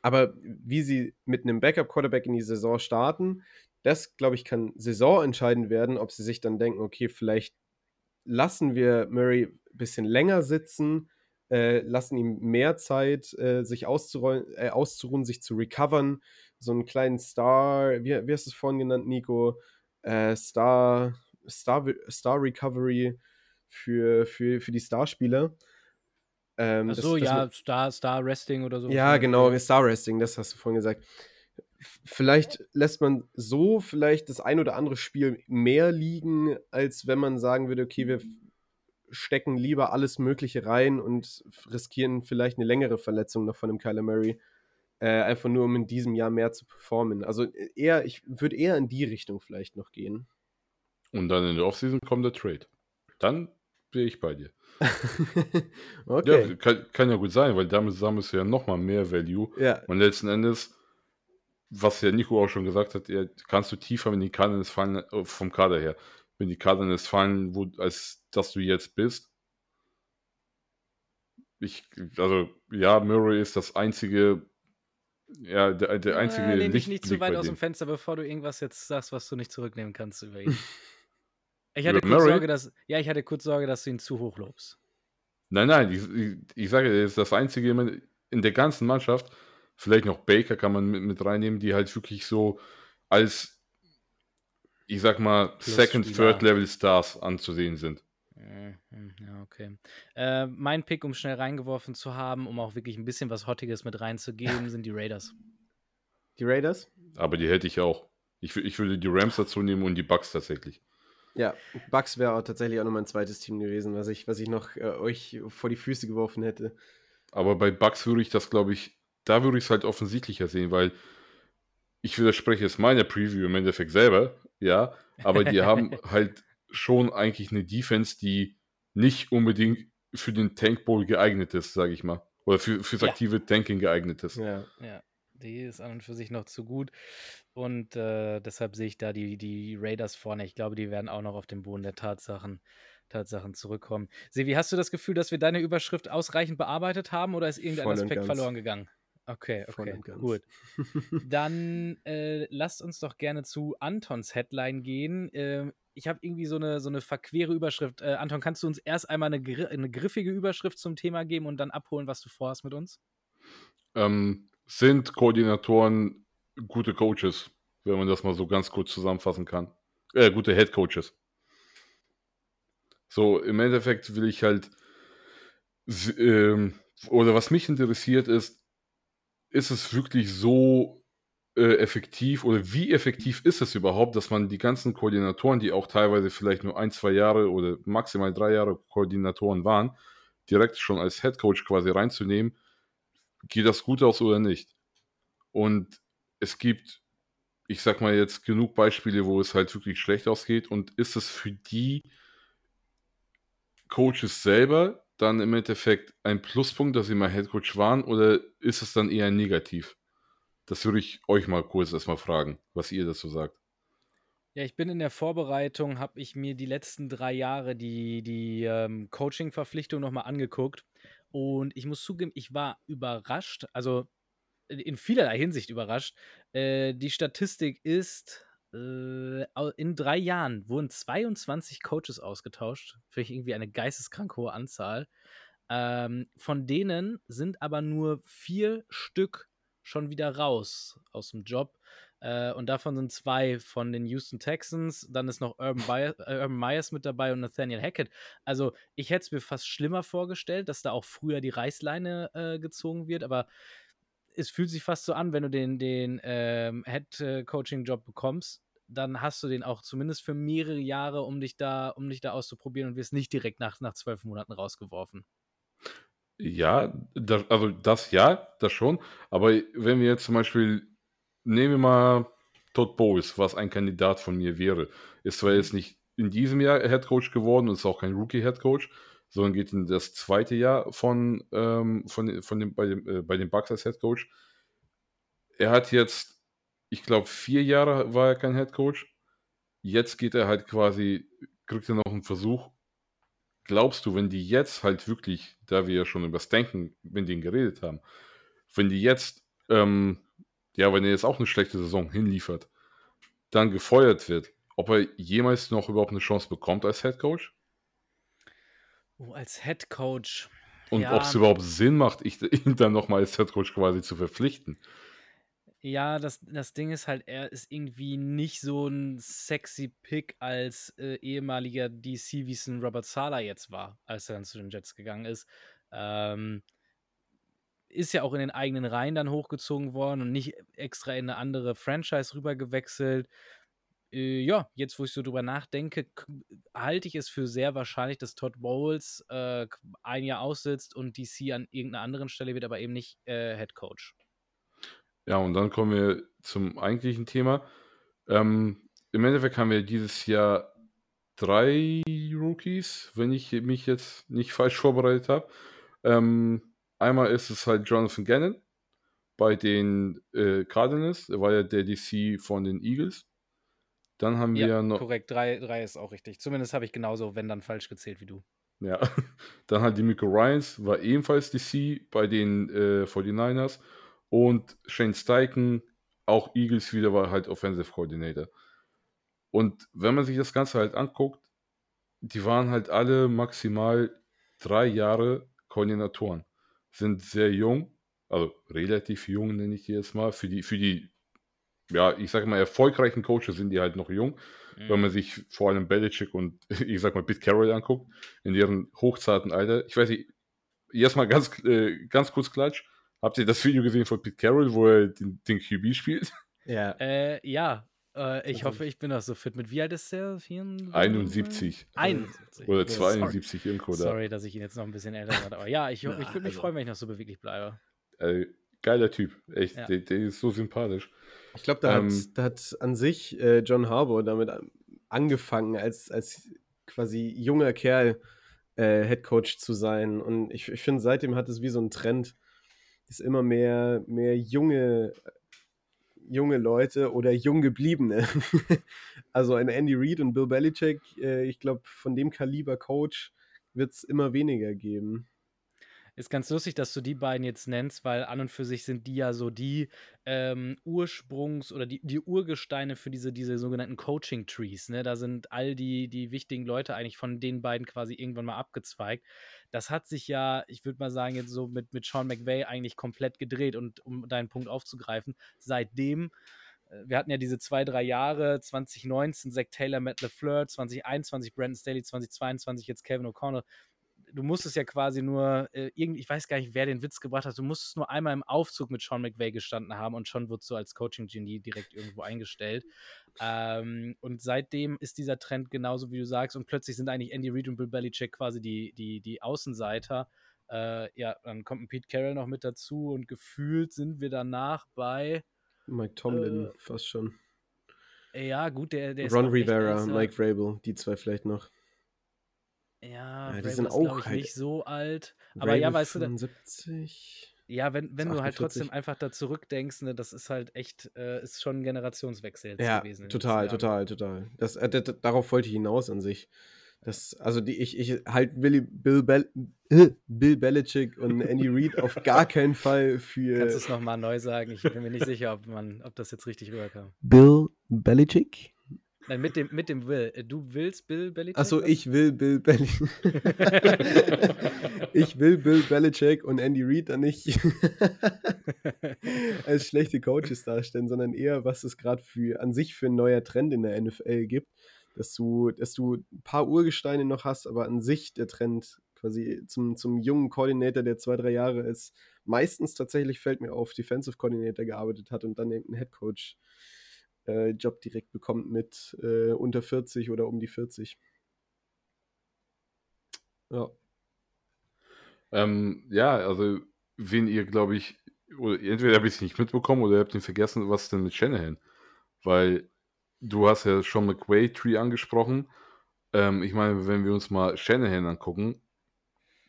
aber wie sie mit einem Backup-Quarterback in die Saison starten, das, glaube ich, kann saisonentscheidend werden, ob sie sich dann denken, okay, vielleicht lassen wir Murray ein bisschen länger sitzen, äh, lassen ihm mehr Zeit, äh, sich auszuruhen, äh, auszuruhen, sich zu recovern, so einen kleinen Star, wie, wie hast du es vorhin genannt, Nico? Äh, Star, Star, Star Recovery für, für, für die Starspieler. Ähm, Ach so, das, ja, das, Star, Star Resting oder so. Ja, genau, Star Resting, das hast du vorhin gesagt. Vielleicht lässt man so vielleicht das ein oder andere Spiel mehr liegen, als wenn man sagen würde, okay, wir stecken lieber alles Mögliche rein und riskieren vielleicht eine längere Verletzung noch von dem Kyler Murray. Äh, einfach nur, um in diesem Jahr mehr zu performen. Also eher, ich würde eher in die Richtung vielleicht noch gehen. Und dann in der Offseason kommt der Trade. Dann bin ich bei dir. okay. Ja, kann, kann, ja gut sein, weil damit sammelst du ja nochmal mehr Value. Ja. Und letzten Endes, was ja Nico auch schon gesagt hat, kannst du tiefer, wenn die fallen, äh, vom Kader her, wenn die Cardinals fallen, wo, als dass du jetzt bist. Ich, also, ja, Murray ist das einzige ja, der, der einzige äh, lehn dich nicht zu weit aus dem Fenster, bevor du irgendwas jetzt sagst, was du nicht zurücknehmen kannst über ihn. Ich hatte kurz Sorge, dass, ja, ich hatte kurz Sorge, dass du ihn zu hoch lobst. Nein, nein, ich, ich, ich sage, er ist das einzige in der ganzen Mannschaft, vielleicht noch Baker kann man mit, mit reinnehmen, die halt wirklich so als, ich sag mal, Plus Second, Spieler. Third Level Stars anzusehen sind. Mhm, ja, okay. Äh, mein Pick, um schnell reingeworfen zu haben, um auch wirklich ein bisschen was Hottiges mit reinzugeben, sind die Raiders. Die Raiders? Aber die hätte ich auch. Ich, ich würde die Rams dazu nehmen und die Bucks tatsächlich. Ja, Bucks wäre auch tatsächlich auch noch mein zweites Team gewesen, was ich, was ich noch äh, euch vor die Füße geworfen hätte. Aber bei Bucks würde ich das, glaube ich, da würde ich es halt offensichtlicher sehen, weil ich widerspreche es meiner Preview im Endeffekt selber, ja, aber die haben halt schon eigentlich eine Defense, die nicht unbedingt für den Tank Bowl geeignet ist, sage ich mal. Oder für, fürs ja. aktive Tanking geeignet ist. Ja. ja, die ist an und für sich noch zu gut. Und äh, deshalb sehe ich da die, die Raiders vorne. Ich glaube, die werden auch noch auf den Boden der Tatsachen, Tatsachen zurückkommen. Sevi, hast du das Gefühl, dass wir deine Überschrift ausreichend bearbeitet haben oder ist irgendein Voll Aspekt verloren gegangen? Okay, okay, gut. Dann äh, lasst uns doch gerne zu Antons Headline gehen. Äh, ich habe irgendwie so eine, so eine verquere Überschrift. Äh, Anton, kannst du uns erst einmal eine, eine, griffige Überschrift zum Thema geben und dann abholen, was du vorhast mit uns? Ähm, sind Koordinatoren gute Coaches, wenn man das mal so ganz kurz zusammenfassen kann? Äh, gute Head Coaches. So, im Endeffekt will ich halt, ähm, oder was mich interessiert ist, ist es wirklich so äh, effektiv oder wie effektiv ist es überhaupt, dass man die ganzen Koordinatoren, die auch teilweise vielleicht nur ein, zwei Jahre oder maximal drei Jahre Koordinatoren waren, direkt schon als Head Coach quasi reinzunehmen, geht das gut aus oder nicht? Und es gibt, ich sag mal jetzt genug Beispiele, wo es halt wirklich schlecht ausgeht und ist es für die Coaches selber dann im Endeffekt ein Pluspunkt, dass sie mal Head Coach waren oder ist es dann eher negativ? Das würde ich euch mal kurz erstmal fragen, was ihr dazu sagt. Ja, ich bin in der Vorbereitung, habe ich mir die letzten drei Jahre die, die ähm, Coaching-Verpflichtung nochmal angeguckt. Und ich muss zugeben, ich war überrascht, also in vielerlei Hinsicht überrascht. Äh, die Statistik ist, äh, in drei Jahren wurden 22 Coaches ausgetauscht. Finde ich irgendwie eine geisteskrank hohe Anzahl. Ähm, von denen sind aber nur vier Stück schon wieder raus aus dem Job. Äh, und davon sind zwei von den Houston Texans. Dann ist noch Urban, Bias, äh, Urban Myers mit dabei und Nathaniel Hackett. Also, ich hätte es mir fast schlimmer vorgestellt, dass da auch früher die Reißleine äh, gezogen wird. Aber es fühlt sich fast so an, wenn du den, den ähm, Head-Coaching-Job bekommst, dann hast du den auch zumindest für mehrere Jahre, um dich da, um dich da auszuprobieren und wirst nicht direkt nach, nach zwölf Monaten rausgeworfen. Ja, das, also das ja, das schon. Aber wenn wir jetzt zum Beispiel, nehmen wir mal Todd Bowles, was ein Kandidat von mir wäre. Ist zwar jetzt nicht in diesem Jahr Head Coach geworden und ist auch kein Rookie Head Coach, sondern geht in das zweite Jahr von, ähm, von, von dem, bei, dem, äh, bei den Bucks als Head Coach. Er hat jetzt, ich glaube, vier Jahre war er kein Head Coach. Jetzt geht er halt quasi, kriegt er noch einen Versuch glaubst du, wenn die jetzt halt wirklich, da wir ja schon über das Denken mit denen geredet haben, wenn die jetzt, ähm, ja, wenn er jetzt auch eine schlechte Saison hinliefert, dann gefeuert wird, ob er jemals noch überhaupt eine Chance bekommt als Head Coach? Oh, als Head Coach. Und ja. ob es überhaupt Sinn macht, ihn dann nochmal als Head Coach quasi zu verpflichten. Ja, das, das Ding ist halt, er ist irgendwie nicht so ein sexy Pick als äh, ehemaliger DC, wie es ein Robert Sala jetzt war, als er dann zu den Jets gegangen ist. Ähm, ist ja auch in den eigenen Reihen dann hochgezogen worden und nicht extra in eine andere Franchise rübergewechselt. Äh, ja, jetzt wo ich so drüber nachdenke, halte ich es für sehr wahrscheinlich, dass Todd Bowles äh, ein Jahr aussitzt und DC an irgendeiner anderen Stelle wird, aber eben nicht äh, Head Coach. Ja, und dann kommen wir zum eigentlichen Thema. Ähm, Im Endeffekt haben wir dieses Jahr drei Rookies, wenn ich mich jetzt nicht falsch vorbereitet habe. Ähm, einmal ist es halt Jonathan Gannon bei den äh, Cardinals, er war ja der DC von den Eagles. Dann haben ja, wir noch. Korrekt, drei, drei ist auch richtig. Zumindest habe ich genauso, wenn dann falsch gezählt wie du. Ja, dann halt die Miko Ryans, war ebenfalls DC bei den äh, 49ers. Und Shane Steichen, auch Eagles wieder, war halt Offensive Coordinator. Und wenn man sich das Ganze halt anguckt, die waren halt alle maximal drei Jahre Koordinatoren. Sind sehr jung, also relativ jung nenne ich die jetzt mal. Für die, für die, ja, ich sage mal, erfolgreichen Coaches sind die halt noch jung. Mhm. Wenn man sich vor allem Belichick und ich sag mal Pete Carroll anguckt, in ihren hochzarten Alter. Ich weiß nicht, erstmal ganz, äh, ganz kurz Klatsch. Habt ihr das Video gesehen von Pete Carroll, wo er den, den QB spielt? Ja. Äh, ja. Äh, ich also, hoffe, ich bin auch so fit. Mit wie alt ist der? 71. 71. Oder 72 sorry. irgendwo da. Sorry, dass ich ihn jetzt noch ein bisschen älter werde. Aber ja, ich, ich würde mich also, freuen, wenn ich noch so beweglich bleibe. Äh, geiler Typ. Echt, ja. der, der, ist so sympathisch. Ich glaube, da, ähm, hat, da hat an sich äh, John Harbour damit angefangen, als, als quasi junger Kerl äh, Head Coach zu sein. Und ich, ich finde, seitdem hat es wie so einen Trend dass immer mehr, mehr junge, junge Leute oder jung gebliebene. also ein Andy Reid und Bill Belichick, äh, ich glaube, von dem Kaliber Coach wird es immer weniger geben. Ist ganz lustig, dass du die beiden jetzt nennst, weil an und für sich sind die ja so die ähm, Ursprungs- oder die, die Urgesteine für diese, diese sogenannten Coaching-Trees. Ne? Da sind all die, die wichtigen Leute eigentlich von den beiden quasi irgendwann mal abgezweigt. Das hat sich ja, ich würde mal sagen, jetzt so mit, mit Sean McVay eigentlich komplett gedreht. Und um deinen Punkt aufzugreifen, seitdem äh, wir hatten ja diese zwei, drei Jahre, 2019 Zach Taylor, Matt LeFleur, 2021 Brandon Staley, 2022 jetzt Kevin O'Connell du musstest ja quasi nur, äh, irgendwie, ich weiß gar nicht, wer den Witz gebracht hat, du musstest nur einmal im Aufzug mit Sean McVay gestanden haben und schon wurdest du als Coaching-Genie direkt irgendwo eingestellt. Ähm, und seitdem ist dieser Trend genauso, wie du sagst, und plötzlich sind eigentlich Andy Reid und Bill Belichick quasi die, die, die Außenseiter. Äh, ja, dann kommt ein Pete Carroll noch mit dazu und gefühlt sind wir danach bei Mike Tomlin äh, fast schon. Ja, gut, der, der Ron Rivera, Mike Vrabel, die zwei vielleicht noch. Ja, ja die sind auch halt nicht so alt. Aber ja, weißt 75. Ja, wenn, wenn du halt trotzdem einfach da zurückdenkst, ne, das ist halt echt, äh, ist schon ein Generationswechsel jetzt ja, gewesen. Total, total, total. Das, äh, darauf wollte ich hinaus an sich. Das, also die, ich, ich halt Billy, Bill, Bel, äh, Bill Belichick und Andy Reid auf gar keinen Fall für. Kannst du es nochmal neu sagen? Ich bin mir nicht sicher, ob, man, ob das jetzt richtig rüberkam. Bill Belichick? Nein, mit dem, mit dem Will. Äh, du willst Bill Belichick? Achso, ich will Bill Belichick. ich will Bill Belichick und Andy Reid dann nicht als schlechte Coaches darstellen, sondern eher, was es gerade für an sich für ein neuer Trend in der NFL gibt dass du, dass du ein paar Urgesteine noch hast, aber an sich der Trend quasi zum, zum jungen Koordinator, der zwei, drei Jahre ist, meistens tatsächlich fällt mir auf, Defensive Coordinator gearbeitet hat und dann irgendeinen Headcoach äh, Job direkt bekommt mit äh, unter 40 oder um die 40. Ja. Ähm, ja, also wen ihr, glaube ich, oder entweder habe ich es nicht mitbekommen oder ihr habt ihn vergessen, was denn mit Shanahan? Weil Du hast ja schon McWay-Tree angesprochen. Ähm, ich meine, wenn wir uns mal Shanahan angucken,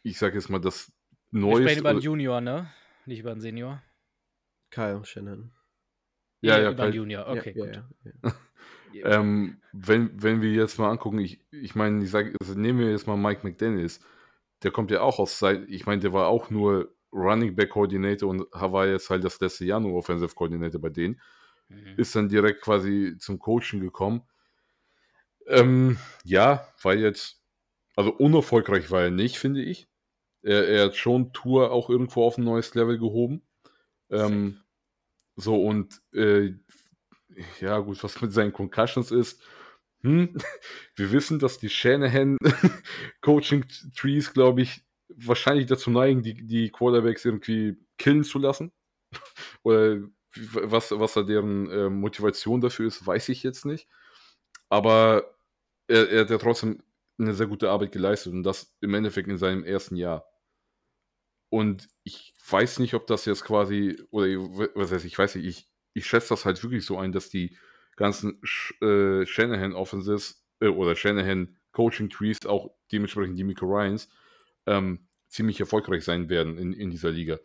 ich sage jetzt mal das Neueste. Wir sprechen über einen Junior, ne? Nicht über einen Senior. Kyle Shanahan. Ja, ja, über Junior, okay, ja, gut. Ja, ja, ähm, wenn, wenn wir jetzt mal angucken, ich, ich meine, ich sage, also nehmen wir jetzt mal Mike McDaniels. Der kommt ja auch aus Zeit, ich meine, der war auch nur Running Back Coordinator und war jetzt halt das letzte Jahr nur Offensive Coordinator bei denen. Mhm. Ist dann direkt quasi zum Coaching gekommen. Ähm, ja, war jetzt, also unerfolgreich war er nicht, finde ich. Er, er, hat schon Tour auch irgendwo auf ein neues Level gehoben. Ähm, so und äh, ja, gut, was mit seinen Concussions ist. Hm, wir wissen, dass die Shanahan Coaching Trees, glaube ich, wahrscheinlich dazu neigen, die, die Quarterbacks irgendwie killen zu lassen. Oder was, was da deren äh, Motivation dafür ist, weiß ich jetzt nicht. Aber er, er hat ja trotzdem eine sehr gute Arbeit geleistet und das im Endeffekt in seinem ersten Jahr. Und ich weiß nicht, ob das jetzt quasi, oder was heißt, ich weiß nicht, ich, ich schätze das halt wirklich so ein, dass die ganzen äh, Shanahan Offenses äh, oder Shanahan Coaching Trees, auch dementsprechend die Miko Ryans, ähm, ziemlich erfolgreich sein werden in, in dieser Liga.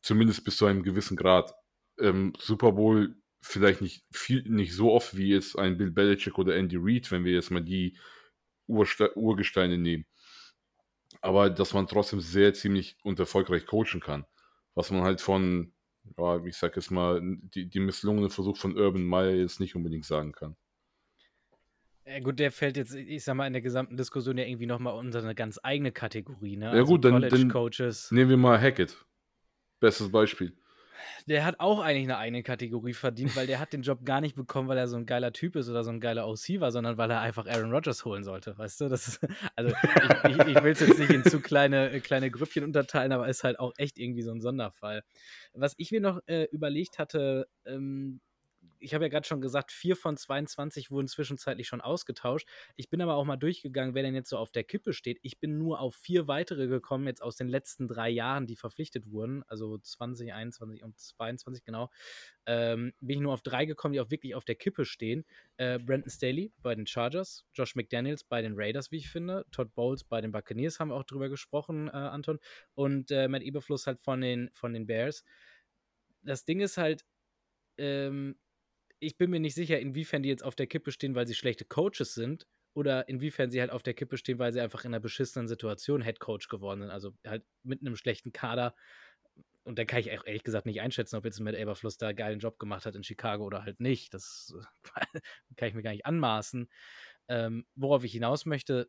Zumindest bis zu einem gewissen Grad ähm, Super Bowl vielleicht nicht viel, nicht so oft wie jetzt ein Bill Belichick oder Andy Reid, wenn wir jetzt mal die Urste Urgesteine nehmen. Aber dass man trotzdem sehr ziemlich und erfolgreich coachen kann. Was man halt von, ja, ich sag jetzt mal, die, die misslungene Versuch von Urban Meyer jetzt nicht unbedingt sagen kann. Ja, gut, der fällt jetzt, ich sag mal, in der gesamten Diskussion ja irgendwie nochmal unter eine ganz eigene Kategorie, ne? Ja, also gut, dann, dann nehmen wir mal Hackett. Bestes Beispiel der hat auch eigentlich eine eigene Kategorie verdient, weil der hat den Job gar nicht bekommen, weil er so ein geiler Typ ist oder so ein geiler OC war, sondern weil er einfach Aaron Rodgers holen sollte, weißt du? Das ist, also ich, ich, ich will es jetzt nicht in zu kleine, kleine Grüppchen unterteilen, aber ist halt auch echt irgendwie so ein Sonderfall. Was ich mir noch äh, überlegt hatte, ähm, ich habe ja gerade schon gesagt, vier von 22 wurden zwischenzeitlich schon ausgetauscht. Ich bin aber auch mal durchgegangen, wer denn jetzt so auf der Kippe steht. Ich bin nur auf vier weitere gekommen, jetzt aus den letzten drei Jahren, die verpflichtet wurden, also 20, 21 und 22 genau. Ähm, bin ich nur auf drei gekommen, die auch wirklich auf der Kippe stehen. Äh, Brandon Staley bei den Chargers, Josh McDaniels bei den Raiders, wie ich finde, Todd Bowles bei den Buccaneers, haben wir auch drüber gesprochen, äh, Anton, und äh, Matt Eberfluss halt von den, von den Bears. Das Ding ist halt, ähm, ich bin mir nicht sicher, inwiefern die jetzt auf der Kippe stehen, weil sie schlechte Coaches sind oder inwiefern sie halt auf der Kippe stehen, weil sie einfach in einer beschissenen Situation Head Coach geworden sind. Also halt mit einem schlechten Kader. Und da kann ich ehrlich gesagt nicht einschätzen, ob jetzt Matt Eberfluss da einen geilen Job gemacht hat in Chicago oder halt nicht. Das kann ich mir gar nicht anmaßen. Ähm, worauf ich hinaus möchte,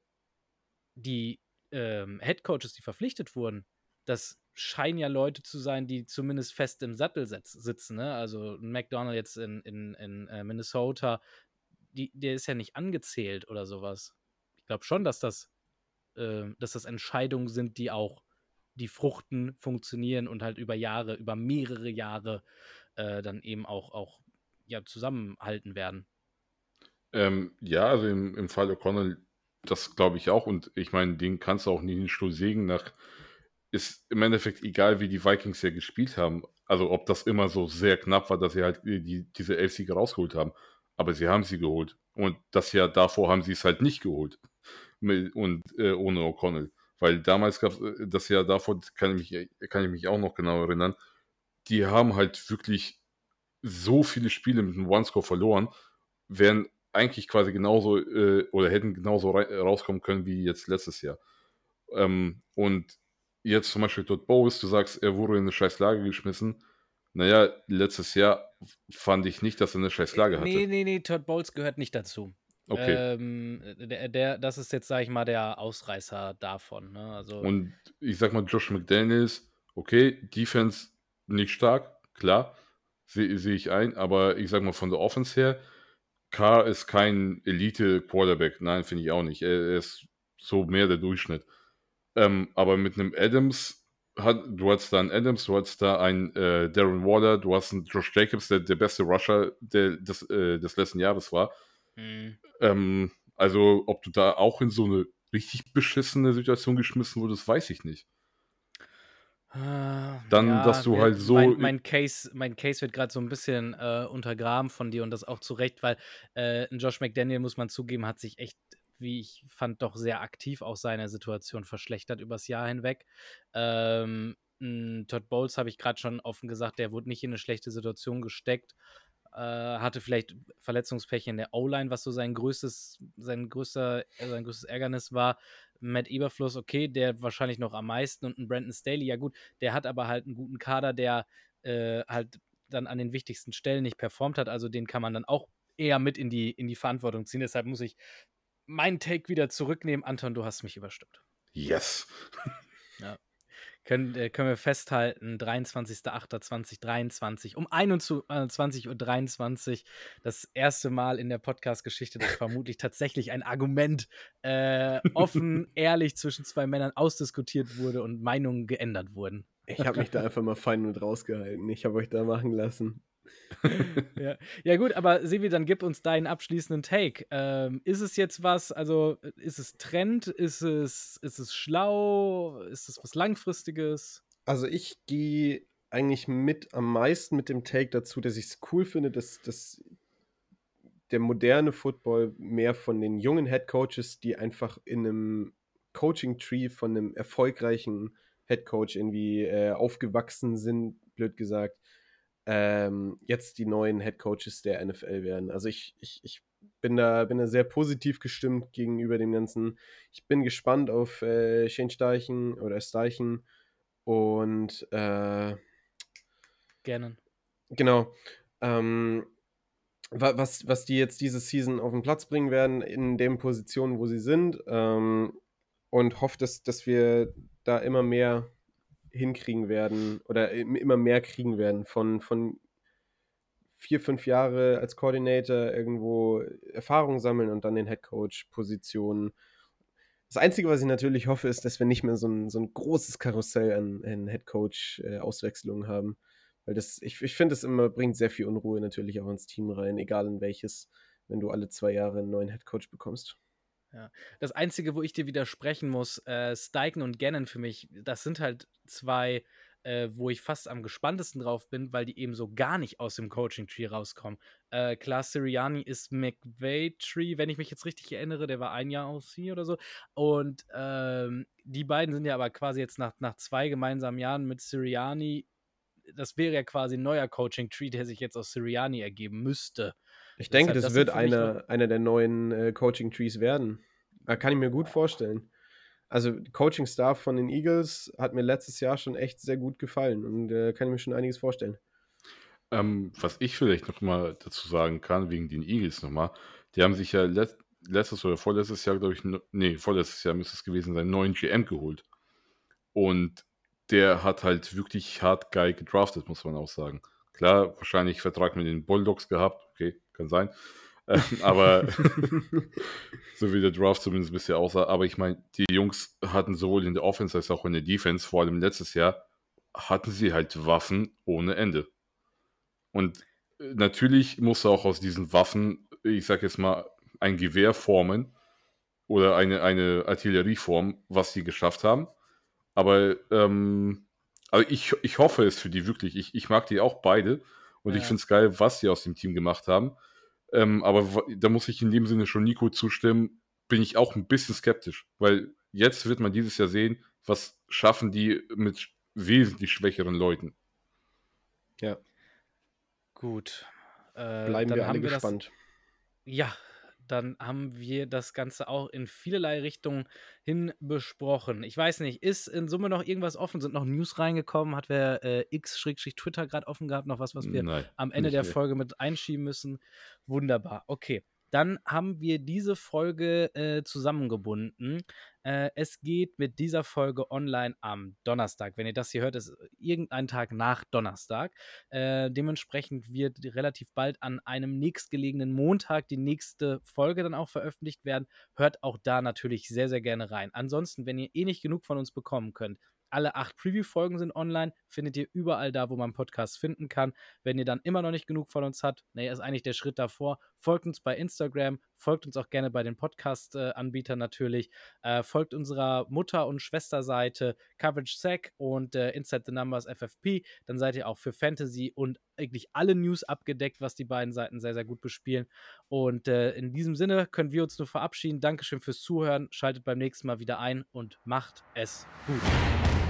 die ähm, Head Coaches, die verpflichtet wurden, das scheinen ja Leute zu sein, die zumindest fest im Sattel sitzen. Ne? Also McDonald jetzt in, in, in äh, Minnesota, die, der ist ja nicht angezählt oder sowas. Ich glaube schon, dass das, äh, dass das Entscheidungen sind, die auch die Fruchten funktionieren und halt über Jahre, über mehrere Jahre äh, dann eben auch, auch ja, zusammenhalten werden. Ähm, ja, also im, im Fall O'Connell, das glaube ich auch. Und ich meine, den kannst du auch nicht in den Stuhl sägen nach ist im Endeffekt egal, wie die Vikings ja gespielt haben. Also ob das immer so sehr knapp war, dass sie halt die, diese elf Siege rausgeholt haben. Aber sie haben sie geholt. Und das Jahr davor haben sie es halt nicht geholt. Und äh, ohne O'Connell. Weil damals gab es äh, das Jahr davor, kann ich, mich, kann ich mich auch noch genau erinnern, die haben halt wirklich so viele Spiele mit einem One-Score verloren, wären eigentlich quasi genauso äh, oder hätten genauso rauskommen können wie jetzt letztes Jahr. Ähm, und jetzt zum Beispiel Todd Bowes, du sagst, er wurde in eine scheiß Lage geschmissen. Naja, letztes Jahr fand ich nicht, dass er eine scheiß Lage hatte. Nee, nee, nee, Todd Bowles gehört nicht dazu. Okay. Ähm, der, der, das ist jetzt, sag ich mal, der Ausreißer davon. Ne? Also, Und ich sag mal, Josh McDaniels, okay, Defense nicht stark, klar, sehe seh ich ein, aber ich sag mal, von der Offense her, Carr ist kein Elite-Quarterback. Nein, finde ich auch nicht. Er, er ist so mehr der Durchschnitt. Ähm, aber mit einem Adams, hat, du hast da einen Adams, du hast da einen äh, Darren Waller, du hast einen Josh Jacobs, der der beste Rusher der, des, äh, des letzten Jahres war. Mhm. Ähm, also, ob du da auch in so eine richtig beschissene Situation geschmissen wurdest, weiß ich nicht. Ah, Dann, ja, dass du halt so. Mein, mein Case, mein Case wird gerade so ein bisschen äh, untergraben von dir und das auch zu Recht, weil äh, Josh McDaniel, muss man zugeben, hat sich echt wie ich fand, doch sehr aktiv auch seine Situation verschlechtert übers Jahr hinweg. Ähm, Todd Bowles habe ich gerade schon offen gesagt, der wurde nicht in eine schlechte Situation gesteckt. Äh, hatte vielleicht Verletzungspech in der O-Line, was so sein größtes, sein größter, äh, sein größtes Ärgernis war. Matt Eberfluss, okay, der wahrscheinlich noch am meisten und ein Brandon Staley, ja gut, der hat aber halt einen guten Kader, der äh, halt dann an den wichtigsten Stellen nicht performt hat. Also den kann man dann auch eher mit in die, in die Verantwortung ziehen. Deshalb muss ich meinen Take wieder zurücknehmen. Anton, du hast mich überstimmt. Yes. ja. Können, äh, können wir festhalten, 23.08.2023 um 21.23 Uhr, das erste Mal in der Podcast-Geschichte, dass vermutlich tatsächlich ein Argument äh, offen, ehrlich zwischen zwei Männern ausdiskutiert wurde und Meinungen geändert wurden. Ich habe mich da einfach mal fein und rausgehalten. Ich habe euch da machen lassen. Ja. ja, gut, aber Sevi, dann gib uns deinen abschließenden Take. Ähm, ist es jetzt was, also ist es Trend, ist es, ist es schlau, ist es was Langfristiges? Also ich gehe eigentlich mit am meisten mit dem Take dazu, dass ich es cool finde, dass, dass der moderne Football mehr von den jungen Head Coaches, die einfach in einem Coaching-Tree von einem erfolgreichen Head Coach irgendwie äh, aufgewachsen sind, blöd gesagt, ähm, jetzt die neuen Head Coaches der NFL werden. Also ich, ich, ich bin da, bin da sehr positiv gestimmt gegenüber dem Ganzen. Ich bin gespannt auf äh, Shane Steichen oder Steichen und äh, Gerne. Genau. Ähm, was, was die jetzt diese Season auf den Platz bringen werden, in den Positionen, wo sie sind. Ähm, und hoffe, dass, dass wir da immer mehr hinkriegen werden oder immer mehr kriegen werden von, von vier, fünf Jahre als Coordinator irgendwo Erfahrung sammeln und dann den Headcoach-Positionen. Das Einzige, was ich natürlich hoffe, ist, dass wir nicht mehr so ein, so ein großes Karussell an, an Headcoach-Auswechslungen haben. Weil das, ich, ich finde, es immer bringt sehr viel Unruhe natürlich auch ins Team rein, egal in welches, wenn du alle zwei Jahre einen neuen Headcoach bekommst. Ja. Das Einzige, wo ich dir widersprechen muss, äh, Steichen und Gannon für mich, das sind halt zwei, äh, wo ich fast am gespanntesten drauf bin, weil die eben so gar nicht aus dem Coaching-Tree rauskommen. Äh, klar, Siriani ist McVay-Tree, wenn ich mich jetzt richtig erinnere, der war ein Jahr aus hier oder so. Und ähm, die beiden sind ja aber quasi jetzt nach, nach zwei gemeinsamen Jahren mit Siriani das wäre ja quasi ein neuer Coaching-Tree, der sich jetzt aus Siriani ergeben müsste. Ich denke, das, das wird einer, einer der neuen äh, Coaching-Trees werden. Da kann ich mir gut vorstellen. Also, Coaching-Staff von den Eagles hat mir letztes Jahr schon echt sehr gut gefallen und äh, kann ich mir schon einiges vorstellen. Ähm, was ich vielleicht noch mal dazu sagen kann, wegen den Eagles nochmal, die haben sich ja let letztes oder vorletztes Jahr, glaube ich, nee, vorletztes Jahr müsste es gewesen sein, neuen GM geholt. Und der hat halt wirklich hart geil gedraftet, muss man auch sagen. Klar, wahrscheinlich Vertrag mit den Bulldogs gehabt, okay, kann sein. Ähm, aber so wie der Draft zumindest bisher aussah. Aber ich meine, die Jungs hatten sowohl in der Offense als auch in der Defense, vor allem letztes Jahr, hatten sie halt Waffen ohne Ende. Und äh, natürlich muss auch aus diesen Waffen, ich sag jetzt mal, ein Gewehr formen oder eine, eine Artillerieform, was sie geschafft haben. Aber ähm, also ich, ich hoffe es für die wirklich. Ich, ich mag die auch beide. Und ja. ich finde es geil, was sie aus dem Team gemacht haben. Ähm, aber da muss ich in dem Sinne schon Nico zustimmen, bin ich auch ein bisschen skeptisch. Weil jetzt wird man dieses Jahr sehen, was schaffen die mit wesentlich schwächeren Leuten. Ja. Gut. Äh, Bleiben dann wir alle haben wir das. gespannt. Ja, dann haben wir das Ganze auch in vielerlei Richtungen hin besprochen. Ich weiß nicht, ist in Summe noch irgendwas offen? Sind noch News reingekommen? Hat wer äh, X-Twitter gerade offen gehabt? Noch was, was wir Nein, am Ende der mehr. Folge mit einschieben müssen? Wunderbar. Okay. Dann haben wir diese Folge äh, zusammengebunden. Äh, es geht mit dieser Folge online am Donnerstag. Wenn ihr das hier hört, ist irgendein Tag nach Donnerstag. Äh, dementsprechend wird relativ bald an einem nächstgelegenen Montag die nächste Folge dann auch veröffentlicht werden. Hört auch da natürlich sehr, sehr gerne rein. Ansonsten, wenn ihr eh nicht genug von uns bekommen könnt, alle acht Preview-Folgen sind online, findet ihr überall da, wo man Podcasts finden kann. Wenn ihr dann immer noch nicht genug von uns habt, naja, ist eigentlich der Schritt davor. Folgt uns bei Instagram, folgt uns auch gerne bei den Podcast-Anbietern natürlich. Äh, folgt unserer Mutter- und Schwesterseite Coverage Sack und äh, Inside the Numbers FFP. Dann seid ihr auch für Fantasy und eigentlich alle News abgedeckt, was die beiden Seiten sehr, sehr gut bespielen. Und äh, in diesem Sinne können wir uns nur verabschieden. Dankeschön fürs Zuhören. Schaltet beim nächsten Mal wieder ein und macht es gut.